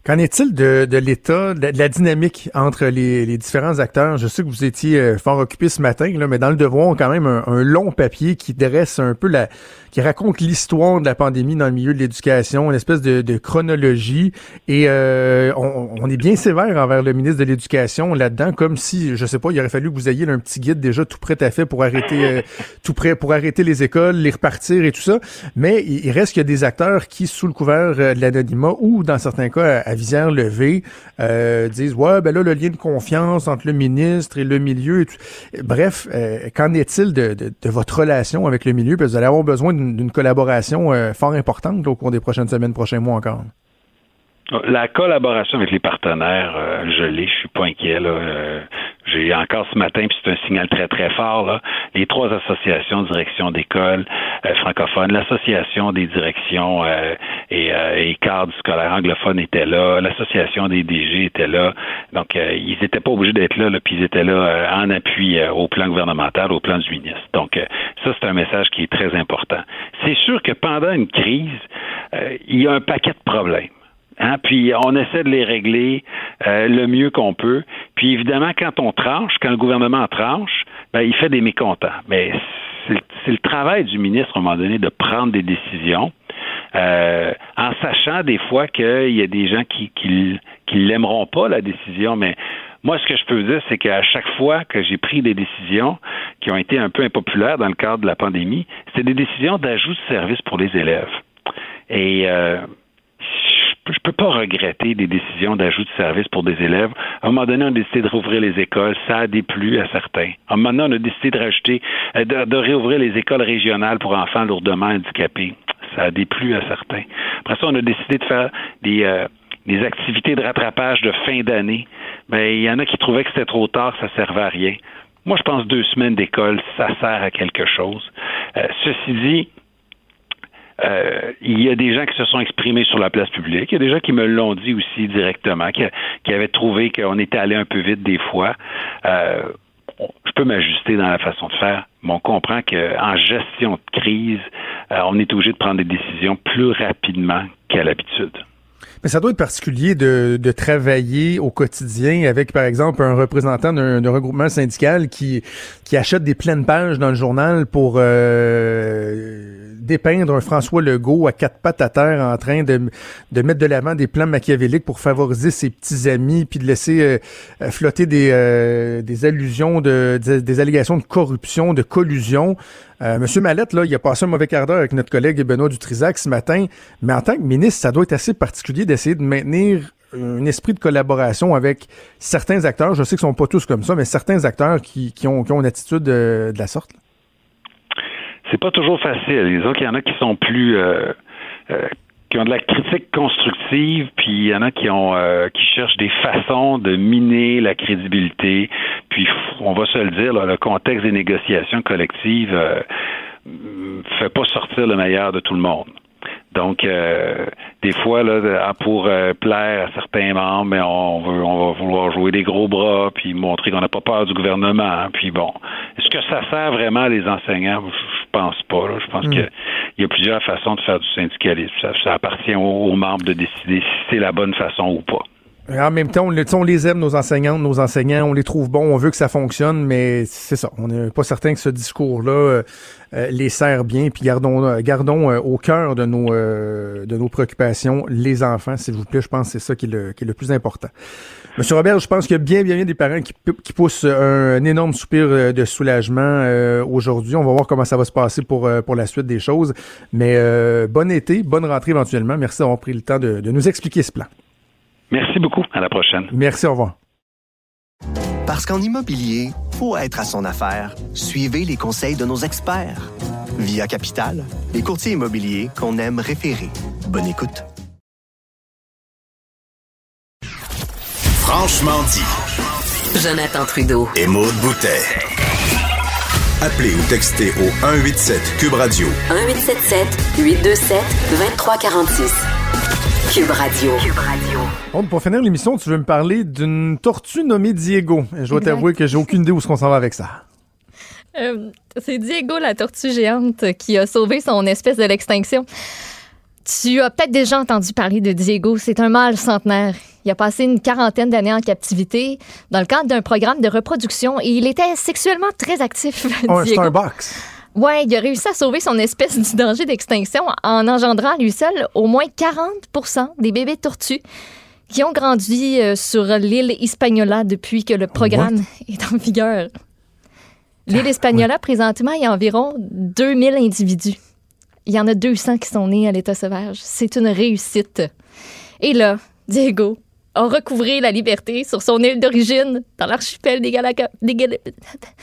Qu'en est-il de, de l'état, de, la dynamique entre les, les, différents acteurs? Je sais que vous étiez euh, fort occupé ce matin, là, mais dans le devoir, on a quand même un, un, long papier qui dresse un peu la, qui raconte l'histoire de la pandémie dans le milieu de l'éducation, une espèce de, de chronologie. Et euh, on, on, est bien sévère envers le ministre de l'Éducation là-dedans, comme si, je sais pas, il aurait fallu que vous ayez un petit guide déjà tout prêt à fait pour arrêter, euh, <laughs> tout prêt pour arrêter les écoles, les repartir et tout ça. Mais il, reste qu'il y a des acteurs qui, sous le couvert de l'anonymat ou dans certains cas visière levée, euh, disent ouais ben là le lien de confiance entre le ministre et le milieu. Bref, euh, qu'en est-il de, de, de, votre relation avec le milieu? Parce vous allez avoir besoin d'une collaboration euh, fort importante au cours des prochaines semaines, prochains mois encore. La collaboration avec les partenaires, euh, je l'ai, je suis pas inquiet. Là. Euh, j'ai encore ce matin, puis c'est un signal très très fort. Là, les trois associations direction d'école euh, francophones, l'association des directions et, et cadres scolaires anglophones étaient là, l'association des DG était là. Donc ils n'étaient pas obligés d'être là, là, puis ils étaient là en appui au plan gouvernemental, au plan du ministre. Donc ça c'est un message qui est très important. C'est sûr que pendant une crise, il y a un paquet de problèmes. Hein, puis on essaie de les régler euh, le mieux qu'on peut. Puis évidemment, quand on tranche, quand le gouvernement tranche, ben, il fait des mécontents. Mais c'est le travail du ministre, à un moment donné, de prendre des décisions. Euh, en sachant des fois qu'il y a des gens qui, qui, qui l'aimeront pas, la décision, mais moi, ce que je peux dire, c'est qu'à chaque fois que j'ai pris des décisions qui ont été un peu impopulaires dans le cadre de la pandémie, c'est des décisions d'ajout de services pour les élèves. Et euh, peux pas regretter des décisions d'ajout de services pour des élèves. À un moment donné, on a décidé de rouvrir les écoles. Ça a déplu à certains. À un moment donné, on a décidé de rajouter, euh, de, réouvrir les écoles régionales pour enfants lourdement handicapés. Ça a déplu à certains. Après ça, on a décidé de faire des, euh, des activités de rattrapage de fin d'année. Mais il y en a qui trouvaient que c'était trop tard, ça servait à rien. Moi, je pense deux semaines d'école, ça sert à quelque chose. Euh, ceci dit, euh, il y a des gens qui se sont exprimés sur la place publique. Il y a des gens qui me l'ont dit aussi directement, qui, avaient trouvé qu'on était allé un peu vite des fois. Euh, je peux m'ajuster dans la façon de faire, mais on comprend qu'en gestion de crise, euh, on est obligé de prendre des décisions plus rapidement qu'à l'habitude. Mais ça doit être particulier de, travailler au quotidien avec, par exemple, un représentant d'un regroupement syndical qui, achète des pleines pages dans le journal pour dépeindre un François Legault à quatre pattes à terre en train de, de mettre de l'avant des plans machiavéliques pour favoriser ses petits amis, puis de laisser euh, euh, flotter des, euh, des allusions, de, des, allégations de corruption, de collusion. Monsieur Mallette, là, il a passé un mauvais quart d'heure avec notre collègue Benoît Dutrisac ce matin, mais en tant que ministre, ça doit être assez particulier d'essayer de maintenir un esprit de collaboration avec certains acteurs. Je sais qu'ils sont pas tous comme ça, mais certains acteurs qui, qui, ont, qui ont une attitude de, de la sorte. C'est pas toujours facile. Disons qu'il y en a qui sont plus euh, euh, qui ont de la critique constructive, puis il y en a qui ont euh, qui cherchent des façons de miner la crédibilité. Puis on va se le dire, là, le contexte des négociations collectives euh, fait pas sortir le meilleur de tout le monde. Donc, euh, des fois, là, pour euh, plaire à certains membres, mais on, veut, on va vouloir jouer des gros bras, puis montrer qu'on n'a pas peur du gouvernement. Puis bon, est-ce que ça sert vraiment les enseignants? Pense pas. Là. Je pense Mm. qu'il y a plusieurs façons de faire du syndicalisme. Ça, ça appartient aux, aux membres de décider si c'est la bonne façon ou pas. En même temps, on, les- aime, nos enseignantes, nos enseignants, on les trouve bons, on veut que ça fonctionne, mais c'est ça. On n'est pas certain que ce discours-là euh, euh, les sert bien. Puis gardons, euh, gardons euh, au cœur de nos, de nos préoccupations les enfants, s'il vous plaît. Je pense que c'est ça qui est, le, qui est le plus important. Monsieur Robert, je pense qu'il y a bien, bien, des parents qui, pou- qui poussent un, énorme soupir de soulagement aujourd'hui. On va voir comment ça va se passer pour, pour la suite des choses. Mais bon été, bonne rentrée éventuellement. Merci d'avoir pris le temps de, de nous expliquer ce plan. Merci beaucoup. À la prochaine. Merci, au revoir. Parce qu'en immobilier, faut être à son affaire. Suivez les conseils de nos experts. Via Capital, les courtiers immobiliers qu'on aime référer. Bonne écoute. Franchement dit. Jonathan Trudeau. Et Maude Boutet. Appelez ou textez au 187 Cube Radio 1877 827 2346. Cube Radio. Cube Radio. Bon, pour finir l'émission, tu veux me parler d'une tortue nommée Diego. Et Je dois t'avouer que j'ai aucune idée où est-ce qu'on s'en va avec ça. Euh, c'est Diego, la tortue géante, qui a sauvé son espèce de l'extinction. Tu as peut-être déjà entendu parler de Diego. C'est un mâle centenaire. Il a passé une quarantaine d'années en captivité dans le cadre d'un programme de reproduction et il était sexuellement très actif. <laughs> Oh, un Diego. Ouais, il a réussi à sauver son espèce du danger d'extinction en engendrant à lui seul au moins 40 des bébés tortues qui ont grandi euh, sur l'île Hispaniola depuis que le programme est en vigueur. L'île Hispaniola, présentement, il y a environ 2000 individus. Il y en a 200 qui sont nés à l'état sauvage. C'est une réussite. Et là, Diego a recouvré la liberté sur son île d'origine dans l'archipel des, Galaga- des Gal-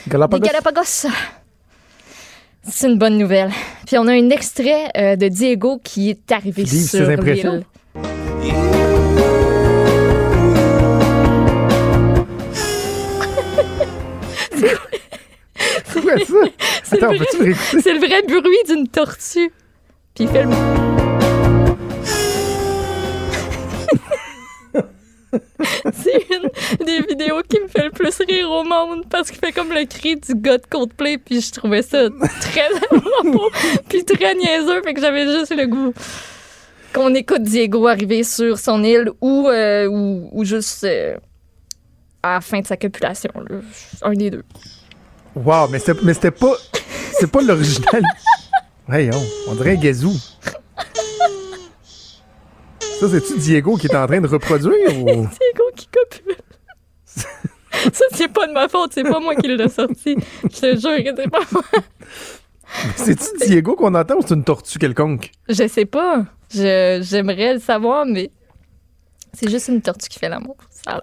Galapagos. des Galapagos. C'est une bonne nouvelle. Puis on a un extrait euh, de Diego qui est arrivé sur ses impressions. C'est quoi ça? C'est Attends, le le vrai bruit d'une tortue. Puis il fait le... <laughs> C'est une des vidéos qui me fait le plus rire au monde parce qu'il fait comme le cri du gars de Coldplay puis je trouvais ça très <laughs> puis très niaiseux fait que j'avais juste le goût qu'on écoute Diego arriver sur son île ou, euh, ou, ou juste euh, à la fin de sa copulation. là. Un des deux. Wow, mais c'était, mais c'était pas. C'est pas l'original. <laughs> Voyons, on dirait un gazou. Ça, c'est-tu Diego qui est en train de reproduire <laughs> ou? Diego qui copule. <laughs> Ça, c'est pas de ma faute, c'est pas moi qui l'ai sorti. Je te jure que c'est pas moi. C'est-tu Diego qu'on entend ou c'est une tortue quelconque? Je sais pas. Je- J'aimerais le savoir, mais c'est juste une tortue qui fait l'amour.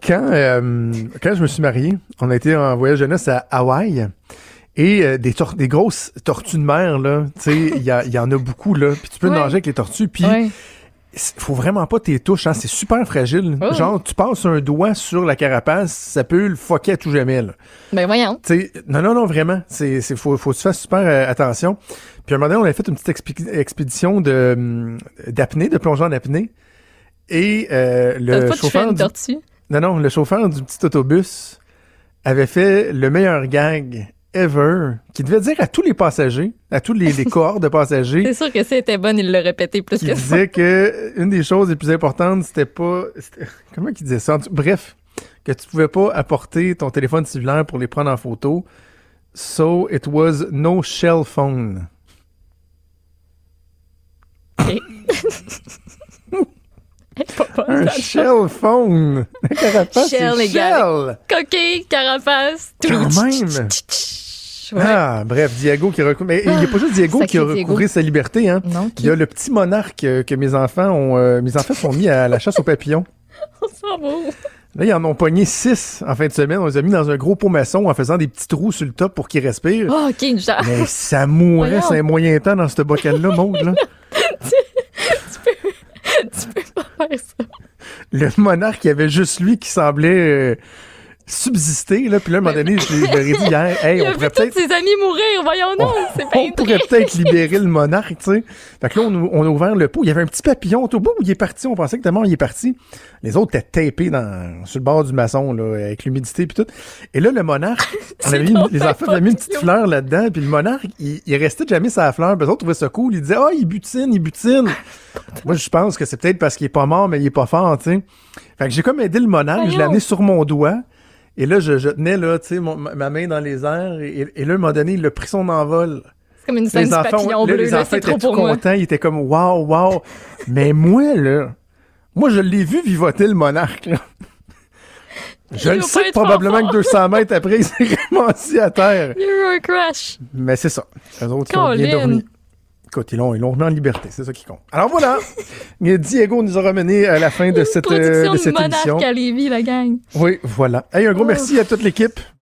Quand, euh, quand je me suis marié, on a été en voyage noces à Hawaï. Et euh, des, des grosses tortues de mer, là, tu sais, il y, en a beaucoup, là. Puis tu peux Ouais. nager avec les tortues, puis Ouais. Faut vraiment pas tes touches, hein, c'est super fragile. Ouais. Genre, tu passes un doigt sur la carapace, ça peut le foquer à tout jamais, là. Ben voyons. Tu sais, non, non, non, vraiment. C'est, c'est, faut, faut que tu fasses super euh, attention. Puis à un moment donné, on avait fait une petite expé- expédition de, hum, d'apnée, de plongeon en apnée. Et euh, le pas chauffeur une du, tortue? non, non, le chauffeur du petit autobus avait fait le meilleur gag ever, qui devait dire à tous les passagers, à tous les, les <laughs> cohortes de passagers, C'est sûr que c'était bonne, il l'a répété plus que ça. disait que une des choses les plus importantes, c'était pas. <laughs> Comment il disait ça? Bref, que tu pouvais pas apporter ton téléphone cellulaire pour les prendre en photo. So it was no shell phone. <laughs> <laughs> Pas Un shell phone! La carapace, Shell, les gars. Coquille, carapace. tout. Quand même! Ouais. Ah, bref, Diego qui recouvre. Mais il n'y a pas juste Diego Sacré qui a recouvré sa liberté, hein. Non, Il y a le petit monarque euh, que mes enfants ont. euh, mes enfants sont mis à la chasse aux papillons. <laughs> On s'en va? Là, ils en ont pogné six en fin de semaine. On les a mis dans un gros pot maçon en faisant des petits trous sur le top pour qu'ils respirent. Ah, OK, genre. Mais ça mourrait, c'est un moyen temps dans ce bocal-là, Maud, là. <laughs> tu peux pas Le monarque, il y avait juste lui qui semblait euh, subsister, là. Puis là, à un moment donné, je leur ai dit hier, <laughs> hey, on pourrait peut-être... ses amis mourir, voyons donc, c'est On pourrait peut-être libérer le monarque, tu sais. Fait que là, on, on a ouvert le pot. Il y avait un petit papillon au bout où il est parti. On pensait que tellement il est parti. Les autres étaient tapés dans, sur le bord du maçon, là, avec l'humidité puis tout. Et là, le monarque, <laughs> on avait mis, les enfants avaient mis une petite fleur là-dedans. Puis le monarque, il, il restait jamais sa fleur. Puis les autres trouvaient ça cool. Ils disaient, ah, il butine, il butine. <laughs> Moi, je pense que c'est peut-être parce qu'il est pas mort, mais il est pas fort, tu sais. Fait que j'ai comme aidé le monarque. Je l'ai amené sur mon doigt. Et là, je, je tenais, là, tu sais, mon- ma ma main dans les airs. Et, et là, à un moment donné, il a pris son envol. C'est comme une scène Les enfants, papillon là, bleu, les là, enfants étaient trop contents. Ils étaient comme, waouh, waouh. <laughs> Mais moi, là, moi, je l'ai vu vivoter le monarque, là. Je le sais probablement que 200 mètres après, il s'est <laughs> assis à terre. Il y a eu un crash. Mais c'est ça. Les autres, ils ont bien dormi. Écoute, ils l'ont, en liberté. C'est ça qui compte. Alors voilà. <laughs> Diego nous a ramené à la fin de cette, euh, Production de de cette monarque émission. à Lévis, la gang. Oui, voilà. Hey, un gros merci à toute l'équipe.